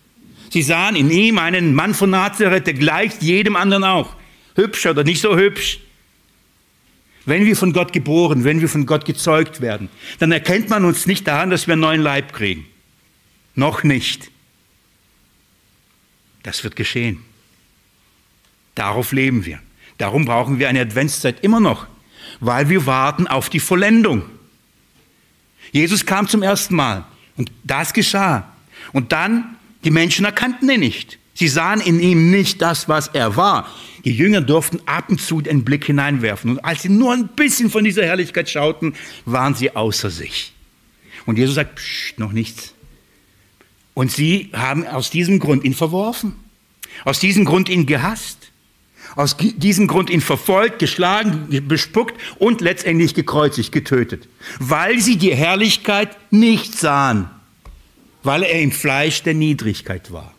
Sie sahen in ihm einen Mann von Nazareth, der gleicht jedem anderen auch hübsch oder nicht so hübsch. Wenn wir von Gott geboren, wenn wir von Gott gezeugt werden, dann erkennt man uns nicht daran, dass wir einen neuen Leib kriegen. Noch nicht. Das wird geschehen. Darauf leben wir. Darum brauchen wir eine Adventszeit immer noch, weil wir warten auf die Vollendung. Jesus kam zum ersten Mal und das geschah. Und dann, die Menschen erkannten ihn nicht. Sie sahen in ihm nicht das, was er war. Die Jünger durften ab und zu den Blick hineinwerfen. Und als sie nur ein bisschen von dieser Herrlichkeit schauten, waren sie außer sich. Und Jesus sagt, Psst, noch nichts. Und sie haben aus diesem Grund ihn verworfen. Aus diesem Grund ihn gehasst. Aus diesem Grund ihn verfolgt, geschlagen, bespuckt und letztendlich gekreuzigt, getötet. Weil sie die Herrlichkeit nicht sahen. Weil er im Fleisch der Niedrigkeit war.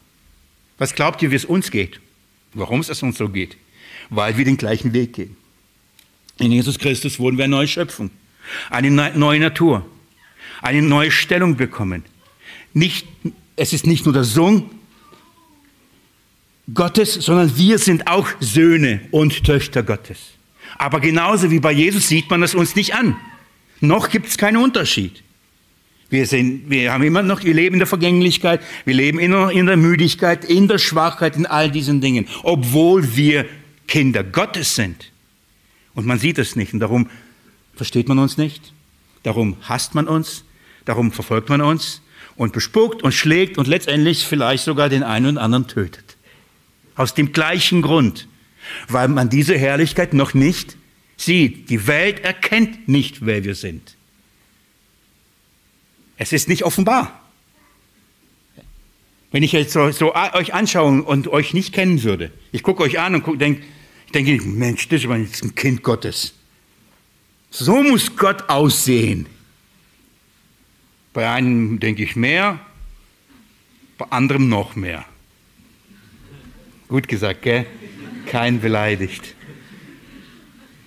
Was glaubt ihr, wie es uns geht? Warum es uns so geht? Weil wir den gleichen Weg gehen. In Jesus Christus wurden wir eine neue Schöpfung, eine neue Natur, eine neue Stellung bekommen. Nicht, es ist nicht nur der Sohn Gottes, sondern wir sind auch Söhne und Töchter Gottes. Aber genauso wie bei Jesus sieht man es uns nicht an. Noch gibt es keinen Unterschied. Wir, sind, wir haben immer noch, wir leben in der Vergänglichkeit, wir leben immer noch in der Müdigkeit, in der Schwachheit, in all diesen Dingen, obwohl wir Kinder Gottes sind. Und man sieht es nicht und darum versteht man uns nicht, darum hasst man uns, darum verfolgt man uns und bespuckt und schlägt und letztendlich vielleicht sogar den einen und anderen tötet. Aus dem gleichen Grund, weil man diese Herrlichkeit noch nicht sieht. Die Welt erkennt nicht, wer wir sind. Es ist nicht offenbar. Wenn ich jetzt so, so euch anschaue und euch nicht kennen würde, ich gucke euch an und denke, ich denke, Mensch, das ist ein Kind Gottes. So muss Gott aussehen. Bei einem denke ich mehr, bei anderem noch mehr. Gut gesagt, gell? Kein beleidigt.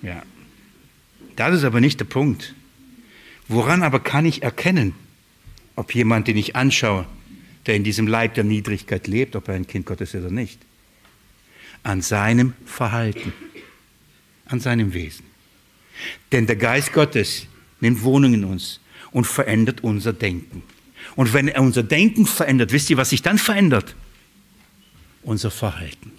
Ja. Das ist aber nicht der Punkt. Woran aber kann ich erkennen, ob jemand, den ich anschaue, der in diesem Leib der Niedrigkeit lebt, ob er ein Kind Gottes ist oder nicht. An seinem Verhalten, an seinem Wesen. Denn der Geist Gottes nimmt Wohnung in uns und verändert unser Denken. Und wenn er unser Denken verändert, wisst ihr, was sich dann verändert? Unser Verhalten.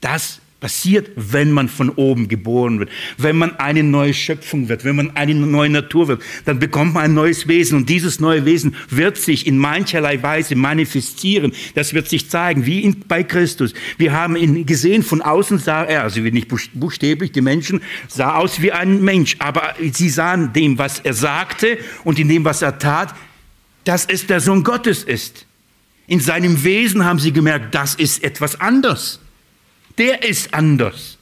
Das passiert, wenn man von oben geboren wird, wenn man eine neue Schöpfung wird, wenn man eine neue Natur wird, dann bekommt man ein neues Wesen und dieses neue Wesen wird sich in mancherlei Weise manifestieren. Das wird sich zeigen, wie in, bei Christus. Wir haben ihn gesehen, von außen sah er, also nicht buchstäblich, die Menschen sah aus wie ein Mensch, aber sie sahen dem, was er sagte und in dem, was er tat, dass es der Sohn Gottes ist. In seinem Wesen haben sie gemerkt, das ist etwas anders der ist anders.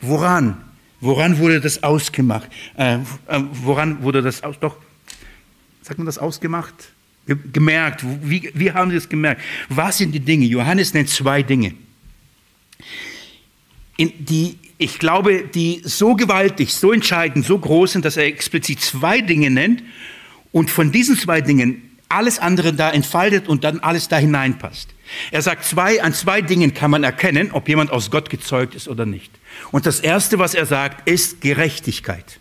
Woran? Woran wurde das ausgemacht? Äh, äh, woran wurde das aus? Doch, sagt man das ausgemacht? Gemerkt. Wie, wie haben sie es gemerkt? Was sind die Dinge? Johannes nennt zwei Dinge. In die, ich glaube, die so gewaltig, so entscheidend, so groß sind, dass er explizit zwei Dinge nennt und von diesen zwei Dingen alles andere da entfaltet und dann alles da hineinpasst. Er sagt, zwei, an zwei Dingen kann man erkennen, ob jemand aus Gott gezeugt ist oder nicht. Und das Erste, was er sagt, ist Gerechtigkeit.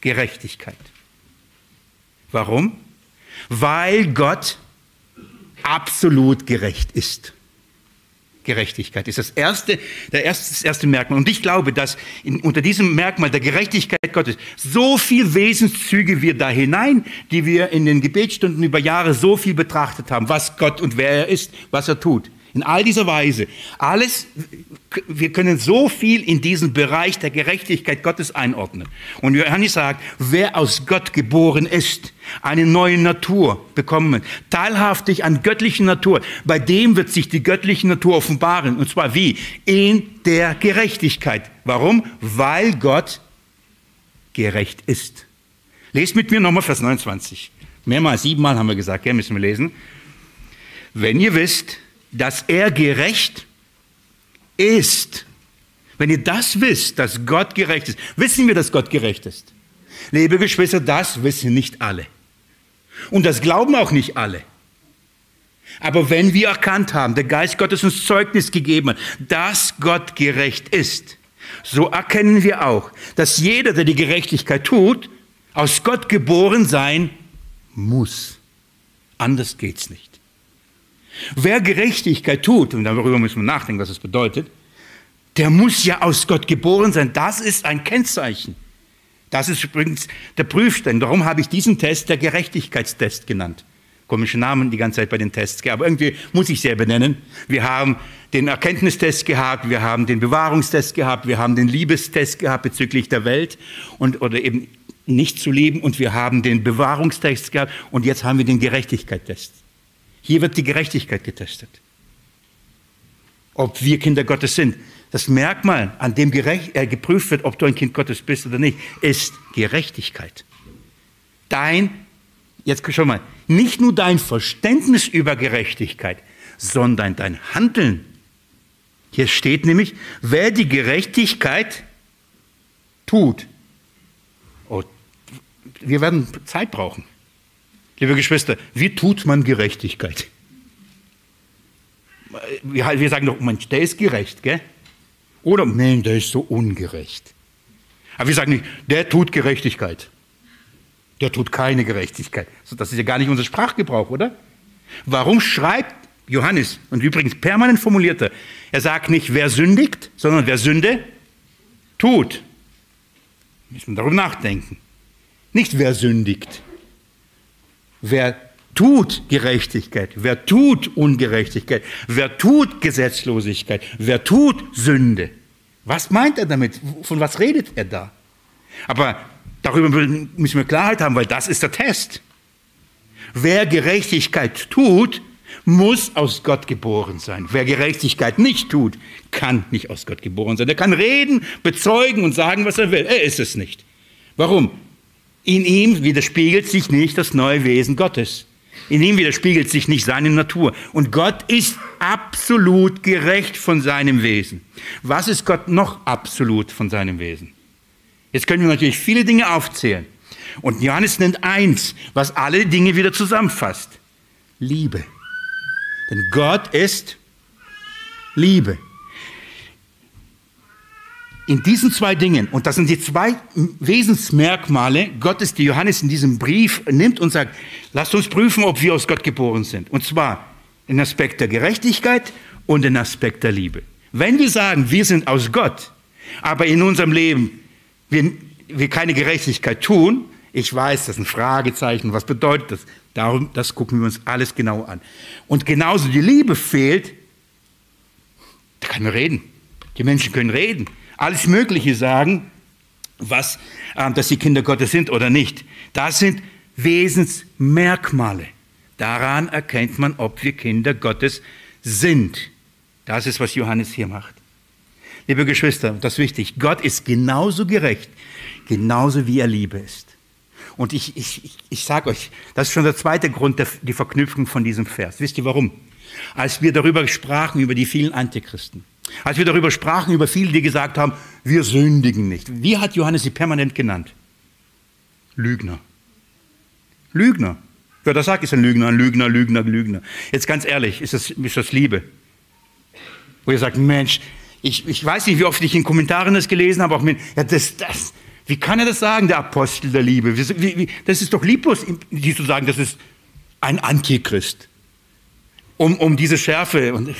Gerechtigkeit. Warum? Weil Gott absolut gerecht ist. Gerechtigkeit ist das erste, der erste, das erste Merkmal. Und ich glaube, dass in, unter diesem Merkmal der Gerechtigkeit Gottes so viel Wesenszüge wir da hinein, die wir in den Gebetsstunden über Jahre so viel betrachtet haben, was Gott und wer er ist, was er tut. In all dieser Weise. Alles, wir können so viel in diesen Bereich der Gerechtigkeit Gottes einordnen. Und Johannes sagt, wer aus Gott geboren ist, eine neue Natur bekommen, teilhaftig an göttlichen Natur, bei dem wird sich die göttliche Natur offenbaren. Und zwar wie? In der Gerechtigkeit. Warum? Weil Gott gerecht ist. Lest mit mir nochmal Vers 29. Mehrmals, siebenmal haben wir gesagt, ja, müssen wir lesen. Wenn ihr wisst, dass er gerecht ist. Wenn ihr das wisst, dass Gott gerecht ist, wissen wir, dass Gott gerecht ist. Liebe Geschwister, das wissen nicht alle. Und das glauben auch nicht alle. Aber wenn wir erkannt haben, der Geist Gottes uns Zeugnis gegeben hat, dass Gott gerecht ist, so erkennen wir auch, dass jeder, der die Gerechtigkeit tut, aus Gott geboren sein muss. Anders geht's nicht. Wer Gerechtigkeit tut, und darüber müssen wir nachdenken, was es bedeutet, der muss ja aus Gott geboren sein. Das ist ein Kennzeichen. Das ist übrigens der Prüfstein. Darum habe ich diesen Test der Gerechtigkeitstest genannt. Komische Namen die ganze Zeit bei den Tests, aber irgendwie muss ich sie benennen. Wir haben den Erkenntnistest gehabt, wir haben den Bewahrungstest gehabt, wir haben den Liebestest gehabt bezüglich der Welt und, oder eben nicht zu lieben und wir haben den Bewahrungstest gehabt und jetzt haben wir den Gerechtigkeitstest. Hier wird die Gerechtigkeit getestet. Ob wir Kinder Gottes sind. Das Merkmal, an dem gerecht, äh, geprüft wird, ob du ein Kind Gottes bist oder nicht, ist Gerechtigkeit. Dein, jetzt schon mal, nicht nur dein Verständnis über Gerechtigkeit, sondern dein Handeln. Hier steht nämlich, wer die Gerechtigkeit tut. Oh, wir werden Zeit brauchen. Liebe Geschwister, wie tut man Gerechtigkeit? Wir sagen doch, Mensch, der ist gerecht, gell? Oder, nein, der ist so ungerecht. Aber wir sagen nicht, der tut Gerechtigkeit. Der tut keine Gerechtigkeit. Das ist ja gar nicht unser Sprachgebrauch, oder? Warum schreibt Johannes, und übrigens permanent formuliert er, er sagt nicht, wer sündigt, sondern wer Sünde tut. Müssen wir darüber nachdenken. Nicht wer sündigt. Wer tut Gerechtigkeit, wer tut Ungerechtigkeit, wer tut Gesetzlosigkeit, wer tut Sünde. Was meint er damit? Von was redet er da? Aber darüber müssen wir Klarheit haben, weil das ist der Test. Wer Gerechtigkeit tut, muss aus Gott geboren sein. Wer Gerechtigkeit nicht tut, kann nicht aus Gott geboren sein. Er kann reden, bezeugen und sagen, was er will. Er ist es nicht. Warum? In ihm widerspiegelt sich nicht das neue Wesen Gottes. In ihm widerspiegelt sich nicht seine Natur. Und Gott ist absolut gerecht von seinem Wesen. Was ist Gott noch absolut von seinem Wesen? Jetzt können wir natürlich viele Dinge aufzählen. Und Johannes nennt eins, was alle Dinge wieder zusammenfasst. Liebe. Denn Gott ist Liebe in diesen zwei Dingen, und das sind die zwei Wesensmerkmale Gottes, die Johannes in diesem Brief nimmt und sagt, lasst uns prüfen, ob wir aus Gott geboren sind. Und zwar den Aspekt der Gerechtigkeit und den Aspekt der Liebe. Wenn wir sagen, wir sind aus Gott, aber in unserem Leben wir, wir keine Gerechtigkeit tun, ich weiß, das ist ein Fragezeichen, was bedeutet das? Darum, das gucken wir uns alles genau an. Und genauso die Liebe fehlt, da kann man reden. Die Menschen können reden alles Mögliche sagen, was, äh, dass sie Kinder Gottes sind oder nicht. Das sind Wesensmerkmale. Daran erkennt man, ob wir Kinder Gottes sind. Das ist, was Johannes hier macht. Liebe Geschwister, das ist wichtig. Gott ist genauso gerecht, genauso wie er Liebe ist. Und ich, ich, ich, ich sage euch, das ist schon der zweite Grund, der, die Verknüpfung von diesem Vers. Wisst ihr warum? Als wir darüber sprachen, über die vielen Antichristen, als wir darüber sprachen, über viele, die gesagt haben, wir sündigen nicht. Wie hat Johannes sie permanent genannt? Lügner. Lügner. Wer das sagt, ist ein Lügner, ein Lügner, Lügner, Lügner. Jetzt ganz ehrlich, ist das, ist das Liebe? Wo ihr sagt, Mensch, ich, ich weiß nicht, wie oft ich in Kommentaren das gelesen habe, auch mit, ja, das, das, wie kann er das sagen, der Apostel der Liebe? Wie, wie, das ist doch lieblos, die zu sagen, das ist ein Antichrist. Um, um diese Schärfe. Und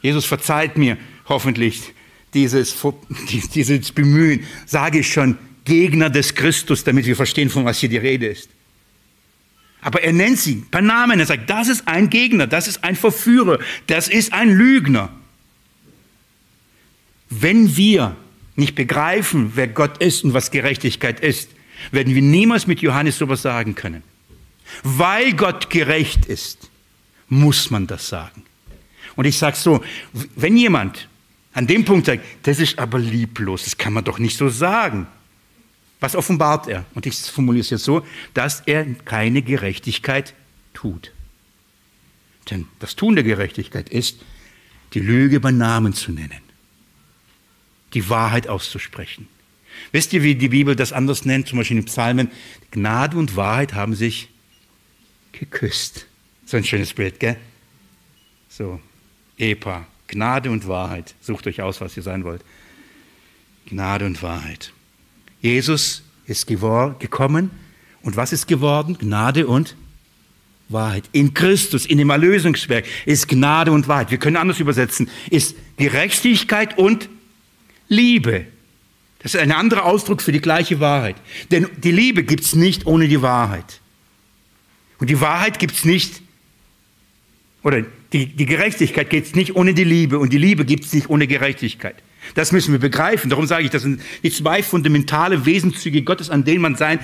Jesus verzeiht mir hoffentlich dieses, dieses Bemühen, sage ich schon, Gegner des Christus, damit wir verstehen, von was hier die Rede ist. Aber er nennt sie per Namen. Er sagt, das ist ein Gegner, das ist ein Verführer, das ist ein Lügner. Wenn wir nicht begreifen, wer Gott ist und was Gerechtigkeit ist, werden wir niemals mit Johannes sowas sagen können. Weil Gott gerecht ist, muss man das sagen. Und ich sage so, wenn jemand an dem Punkt sagt, das ist aber lieblos, das kann man doch nicht so sagen. Was offenbart er? Und ich formuliere es jetzt so, dass er keine Gerechtigkeit tut. Denn das Tun der Gerechtigkeit ist, die Lüge beim Namen zu nennen, die Wahrheit auszusprechen. Wisst ihr, wie die Bibel das anders nennt? Zum Beispiel in den Psalmen. Gnade und Wahrheit haben sich geküsst. So ein schönes Bild, gell? So, Epa, Gnade und Wahrheit. Sucht euch aus, was ihr sein wollt. Gnade und Wahrheit. Jesus ist gekommen und was ist geworden? Gnade und Wahrheit. In Christus, in dem Erlösungswerk ist Gnade und Wahrheit. Wir können anders übersetzen, ist Gerechtigkeit und Liebe. Das ist ein anderer Ausdruck für die gleiche Wahrheit. Denn die Liebe gibt es nicht ohne die Wahrheit. Und die Wahrheit gibt es nicht, oder die, die Gerechtigkeit es nicht ohne die Liebe und die Liebe gibt es nicht ohne Gerechtigkeit. Das müssen wir begreifen. Darum sage ich, das sind die zwei fundamentale Wesenszüge Gottes, an denen man sein,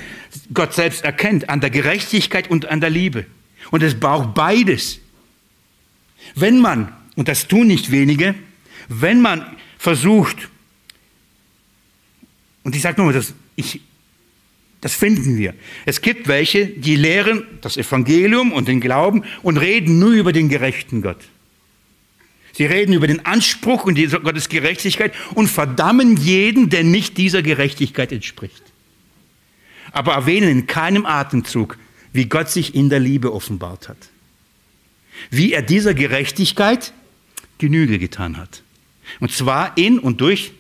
Gott selbst erkennt, an der Gerechtigkeit und an der Liebe. Und es braucht beides. Wenn man, und das tun nicht wenige, wenn man versucht, und ich sage nochmal, das, ich, das finden wir. Es gibt welche, die lehren das Evangelium und den Glauben und reden nur über den gerechten Gott. Sie reden über den Anspruch und die Gottes Gerechtigkeit und verdammen jeden, der nicht dieser Gerechtigkeit entspricht. Aber erwähnen in keinem Atemzug, wie Gott sich in der Liebe offenbart hat. Wie er dieser Gerechtigkeit Genüge getan hat. Und zwar in und durch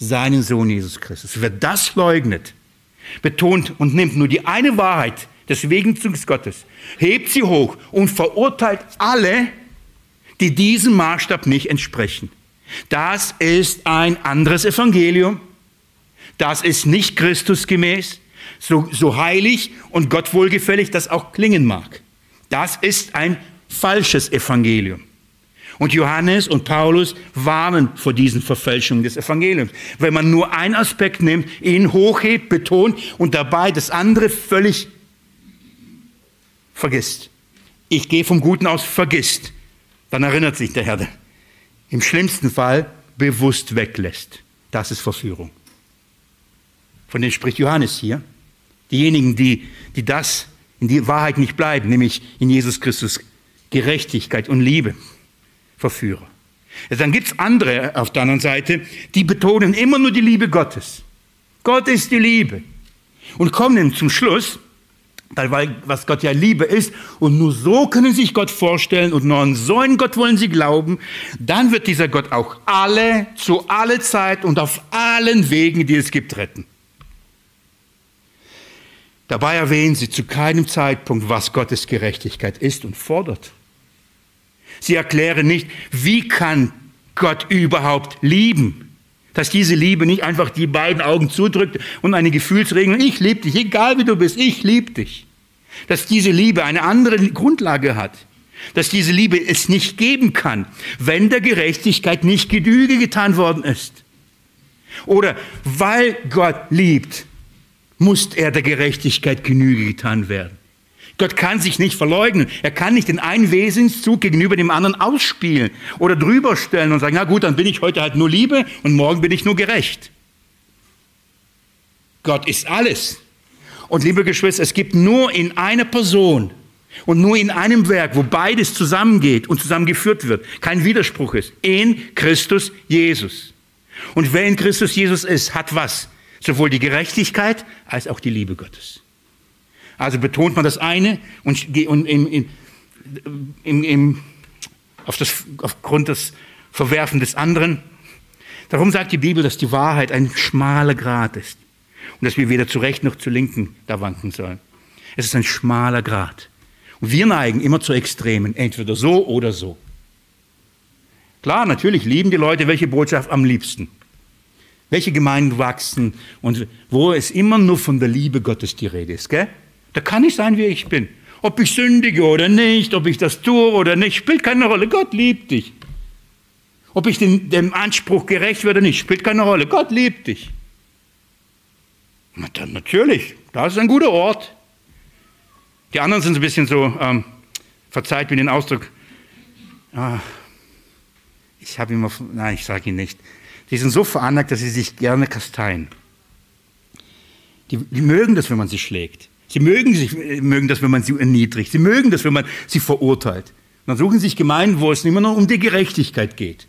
seinen Sohn Jesus Christus. Wer das leugnet, betont und nimmt nur die eine Wahrheit des Wegenzugs Gottes, hebt sie hoch und verurteilt alle, die diesem Maßstab nicht entsprechen. Das ist ein anderes Evangelium. Das ist nicht Christusgemäß, so, so heilig und Gott wohlgefällig das auch klingen mag. Das ist ein falsches Evangelium. Und Johannes und Paulus warnen vor diesen Verfälschungen des Evangeliums. Wenn man nur einen Aspekt nimmt, ihn hochhebt, betont und dabei das andere völlig vergisst. Ich gehe vom Guten aus, vergisst dann erinnert sich der Herr, im schlimmsten Fall bewusst weglässt. Das ist Verführung. Von denen spricht Johannes hier. Diejenigen, die, die das in die Wahrheit nicht bleiben, nämlich in Jesus Christus Gerechtigkeit und Liebe, Verführer. Dann gibt es andere auf der anderen Seite, die betonen immer nur die Liebe Gottes. Gott ist die Liebe. Und kommen zum Schluss, weil was Gott ja Liebe ist. Und nur so können sie sich Gott vorstellen und nur an so einen Gott wollen sie glauben. Dann wird dieser Gott auch alle zu aller Zeit und auf allen Wegen, die es gibt, retten. Dabei erwähnen sie zu keinem Zeitpunkt, was Gottes Gerechtigkeit ist und fordert. Sie erklären nicht, wie kann Gott überhaupt lieben? Dass diese Liebe nicht einfach die beiden Augen zudrückt und eine Gefühlsregelung, ich liebe dich, egal wie du bist, ich liebe dich. Dass diese Liebe eine andere Grundlage hat. Dass diese Liebe es nicht geben kann, wenn der Gerechtigkeit nicht Genüge getan worden ist. Oder weil Gott liebt, muss er der Gerechtigkeit Genüge getan werden. Gott kann sich nicht verleugnen. Er kann nicht den einen Wesenszug gegenüber dem anderen ausspielen oder drüber stellen und sagen, na gut, dann bin ich heute halt nur Liebe und morgen bin ich nur gerecht. Gott ist alles. Und liebe Geschwister, es gibt nur in einer Person und nur in einem Werk, wo beides zusammengeht und zusammengeführt wird, kein Widerspruch ist, in Christus Jesus. Und wer in Christus Jesus ist, hat was? Sowohl die Gerechtigkeit als auch die Liebe Gottes. Also betont man das eine und, und im, im, im, auf das, aufgrund des Verwerfen des anderen. Darum sagt die Bibel, dass die Wahrheit ein schmaler Grat ist und dass wir weder zu rechts noch zu linken da wanken sollen. Es ist ein schmaler Grat. Und wir neigen immer zu Extremen, entweder so oder so. Klar, natürlich lieben die Leute welche Botschaft am liebsten. Welche Gemeinden wachsen und wo es immer nur von der Liebe Gottes die Rede ist. Gell? Da kann ich sein, wie ich bin. Ob ich sündige oder nicht, ob ich das tue oder nicht, spielt keine Rolle. Gott liebt dich. Ob ich dem Anspruch gerecht werde oder nicht, spielt keine Rolle. Gott liebt dich. Dann natürlich, das ist ein guter Ort. Die anderen sind ein bisschen so, ähm, verzeiht mir den Ausdruck, ah, ich habe immer, nein, ich sage ihn nicht. Die sind so veranlagt, dass sie sich gerne kasteien. Die, die mögen das, wenn man sie schlägt. Sie mögen, sich, mögen das, wenn man sie erniedrigt. Sie mögen das, wenn man sie verurteilt. Und dann suchen sie sich Gemeinden, wo es immer noch um die Gerechtigkeit geht.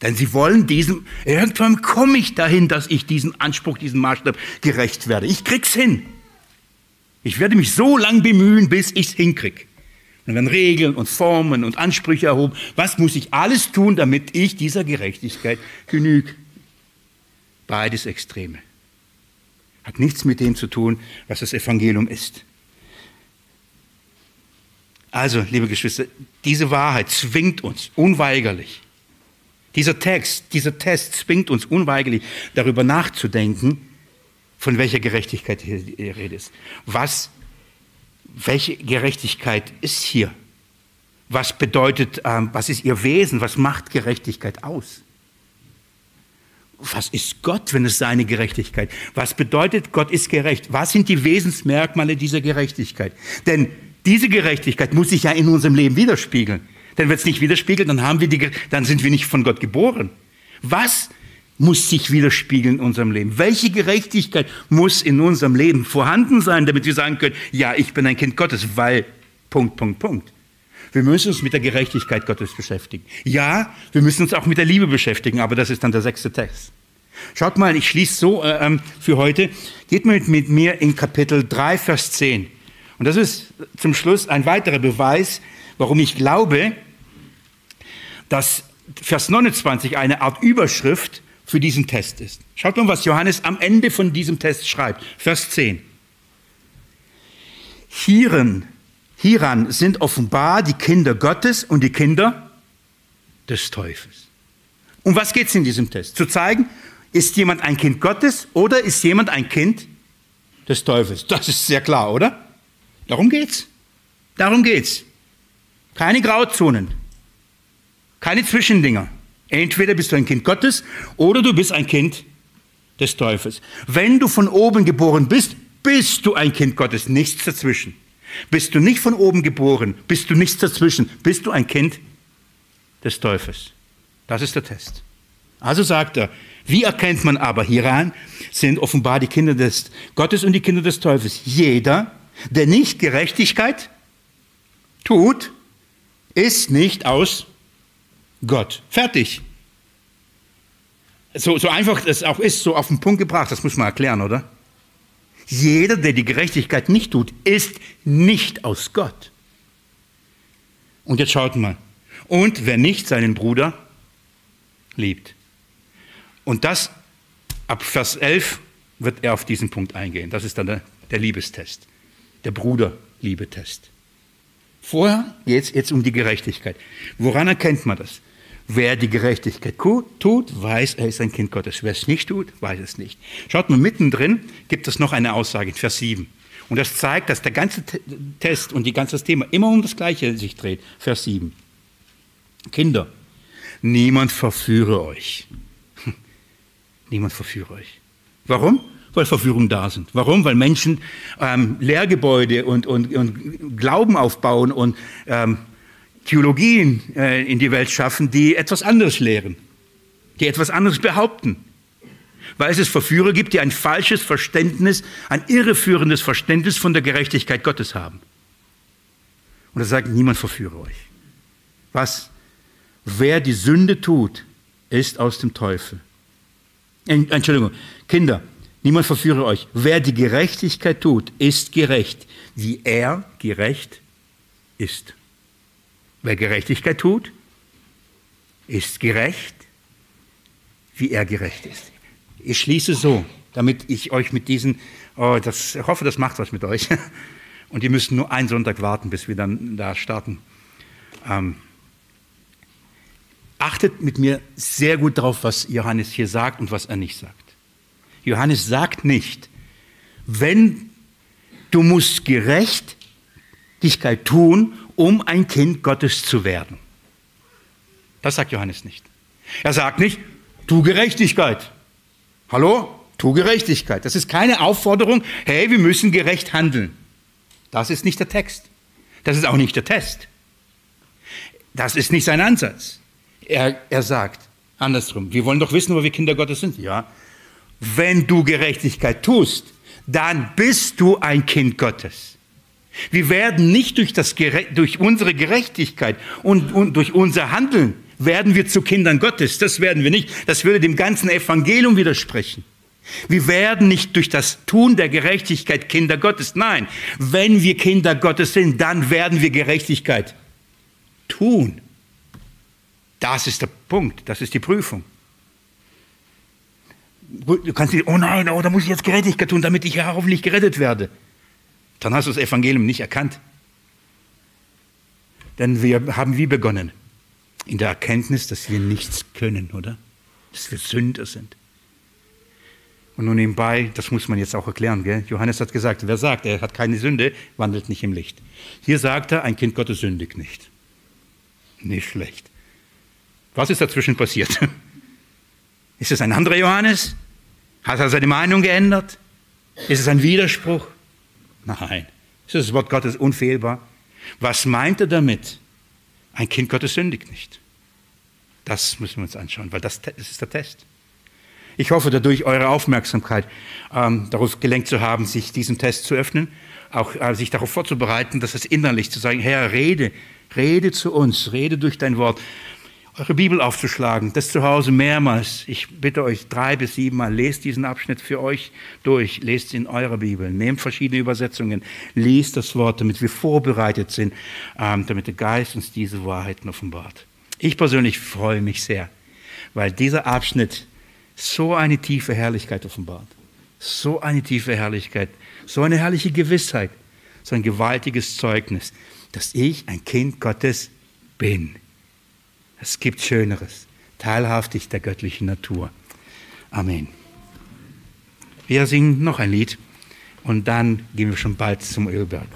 Denn sie wollen diesem, irgendwann komme ich dahin, dass ich diesen Anspruch, diesen Maßstab gerecht werde. Ich krieg's hin. Ich werde mich so lang bemühen, bis ich's hinkrieg. Und dann Regeln und Formen und Ansprüche erhoben. Was muss ich alles tun, damit ich dieser Gerechtigkeit genüge? Beides Extreme. Hat nichts mit dem zu tun, was das Evangelium ist. Also, liebe Geschwister, diese Wahrheit zwingt uns unweigerlich. Dieser Text, dieser Test zwingt uns unweigerlich darüber nachzudenken, von welcher Gerechtigkeit hier die Rede ist. Was, welche Gerechtigkeit ist hier? Was bedeutet, ähm, was ist ihr Wesen? Was macht Gerechtigkeit aus? Was ist Gott, wenn es seine Gerechtigkeit? Was bedeutet, Gott ist gerecht? Was sind die Wesensmerkmale dieser Gerechtigkeit? Denn diese Gerechtigkeit muss sich ja in unserem Leben widerspiegeln. Denn wenn es nicht widerspiegelt, dann, haben wir die, dann sind wir nicht von Gott geboren. Was muss sich widerspiegeln in unserem Leben? Welche Gerechtigkeit muss in unserem Leben vorhanden sein, damit wir sagen können, ja, ich bin ein Kind Gottes, weil Punkt, Punkt, Punkt. Wir müssen uns mit der Gerechtigkeit Gottes beschäftigen. Ja, wir müssen uns auch mit der Liebe beschäftigen, aber das ist dann der sechste Text. Schaut mal, ich schließe so äh, ähm, für heute. Geht mal mit, mit mir in Kapitel 3, Vers 10. Und das ist zum Schluss ein weiterer Beweis, warum ich glaube, dass Vers 29 eine Art Überschrift für diesen Test ist. Schaut mal, was Johannes am Ende von diesem Test schreibt. Vers 10. Hierin Hieran sind offenbar die Kinder Gottes und die Kinder des Teufels. Um was geht es in diesem Test? Zu zeigen, ist jemand ein Kind Gottes oder ist jemand ein Kind des Teufels? Das ist sehr klar, oder? Darum geht's. Darum geht's. Keine Grauzonen. Keine Zwischendinger. Entweder bist du ein Kind Gottes oder du bist ein Kind des Teufels. Wenn du von oben geboren bist, bist du ein Kind Gottes, nichts dazwischen. Bist du nicht von oben geboren, bist du nichts dazwischen, bist du ein Kind des Teufels. Das ist der Test. Also sagt er, wie erkennt man aber hieran, sind offenbar die Kinder des Gottes und die Kinder des Teufels. Jeder, der nicht Gerechtigkeit tut, ist nicht aus Gott. Fertig. So, so einfach das auch ist, so auf den Punkt gebracht, das muss man erklären, oder? Jeder, der die Gerechtigkeit nicht tut, ist nicht aus Gott. Und jetzt schaut mal. Und wer nicht seinen Bruder liebt. Und das, ab Vers 11 wird er auf diesen Punkt eingehen. Das ist dann der, der Liebestest, der Bruderliebetest. Vorher geht es jetzt um die Gerechtigkeit. Woran erkennt man das? Wer die Gerechtigkeit tut, weiß, er ist ein Kind Gottes. Wer es nicht tut, weiß es nicht. Schaut mal, mittendrin gibt es noch eine Aussage in Vers 7. Und das zeigt, dass der ganze Test und die ganze Thema immer um das Gleiche sich dreht. Vers 7. Kinder, niemand verführe euch. niemand verführe euch. Warum? Weil Verführungen da sind. Warum? Weil Menschen ähm, Lehrgebäude und, und, und Glauben aufbauen und ähm, Theologien äh, in die Welt schaffen, die etwas anderes lehren, die etwas anderes behaupten. Weil es Verführer gibt, die ein falsches Verständnis, ein irreführendes Verständnis von der Gerechtigkeit Gottes haben. Und er sagt, niemand verführe euch. Was? Wer die Sünde tut, ist aus dem Teufel. Entschuldigung, Kinder, niemand verführe euch. Wer die Gerechtigkeit tut, ist gerecht, wie er gerecht ist. Wer Gerechtigkeit tut, ist gerecht, wie er gerecht ist. Ich schließe so, damit ich euch mit diesen, oh, das, ich hoffe, das macht was mit euch. Und ihr müsst nur einen Sonntag warten, bis wir dann da starten. Ähm, achtet mit mir sehr gut darauf, was Johannes hier sagt und was er nicht sagt. Johannes sagt nicht, wenn du musst Gerechtigkeit tun, um ein Kind Gottes zu werden. Das sagt Johannes nicht. Er sagt nicht, tu Gerechtigkeit. Hallo? Tu Gerechtigkeit. Das ist keine Aufforderung, hey, wir müssen gerecht handeln. Das ist nicht der Text. Das ist auch nicht der Test. Das ist nicht sein Ansatz. Er, er sagt andersrum, wir wollen doch wissen, wo wir Kinder Gottes sind. Ja, wenn du Gerechtigkeit tust, dann bist du ein Kind Gottes. Wir werden nicht durch, das, durch unsere Gerechtigkeit und, und durch unser Handeln werden wir zu Kindern Gottes. Das werden wir nicht. Das würde dem ganzen Evangelium widersprechen. Wir werden nicht durch das Tun der Gerechtigkeit Kinder Gottes. Nein, wenn wir Kinder Gottes sind, dann werden wir Gerechtigkeit tun. Das ist der Punkt, das ist die Prüfung. Du kannst nicht, oh nein, oh, da muss ich jetzt Gerechtigkeit tun, damit ich ja hoffentlich gerettet werde. Dann hast du das Evangelium nicht erkannt. Denn wir haben wie begonnen? In der Erkenntnis, dass wir nichts können, oder? Dass wir Sünder sind. Und nun nebenbei, das muss man jetzt auch erklären, gell? Johannes hat gesagt, wer sagt, er hat keine Sünde, wandelt nicht im Licht. Hier sagt er, ein Kind Gottes sündigt nicht. Nicht schlecht. Was ist dazwischen passiert? Ist es ein anderer Johannes? Hat er seine Meinung geändert? Ist es ein Widerspruch? Nein. Ist das Wort Gottes unfehlbar? Was meint er damit? Ein Kind Gottes sündigt nicht. Das müssen wir uns anschauen, weil das, das ist der Test. Ich hoffe dadurch eure Aufmerksamkeit ähm, darauf gelenkt zu haben, sich diesem Test zu öffnen, auch äh, sich darauf vorzubereiten, dass es innerlich zu sagen, Herr, rede, rede zu uns, rede durch dein Wort. Eure Bibel aufzuschlagen, das zu Hause mehrmals. Ich bitte euch drei bis sieben Mal, lest diesen Abschnitt für euch durch, lest es in eurer Bibel, nehmt verschiedene Übersetzungen, lest das Wort, damit wir vorbereitet sind, ähm, damit der Geist uns diese Wahrheiten offenbart. Ich persönlich freue mich sehr, weil dieser Abschnitt so eine tiefe Herrlichkeit offenbart. So eine tiefe Herrlichkeit, so eine herrliche Gewissheit, so ein gewaltiges Zeugnis, dass ich ein Kind Gottes bin. Es gibt Schöneres, teilhaftig der göttlichen Natur. Amen. Wir singen noch ein Lied und dann gehen wir schon bald zum Ölberg.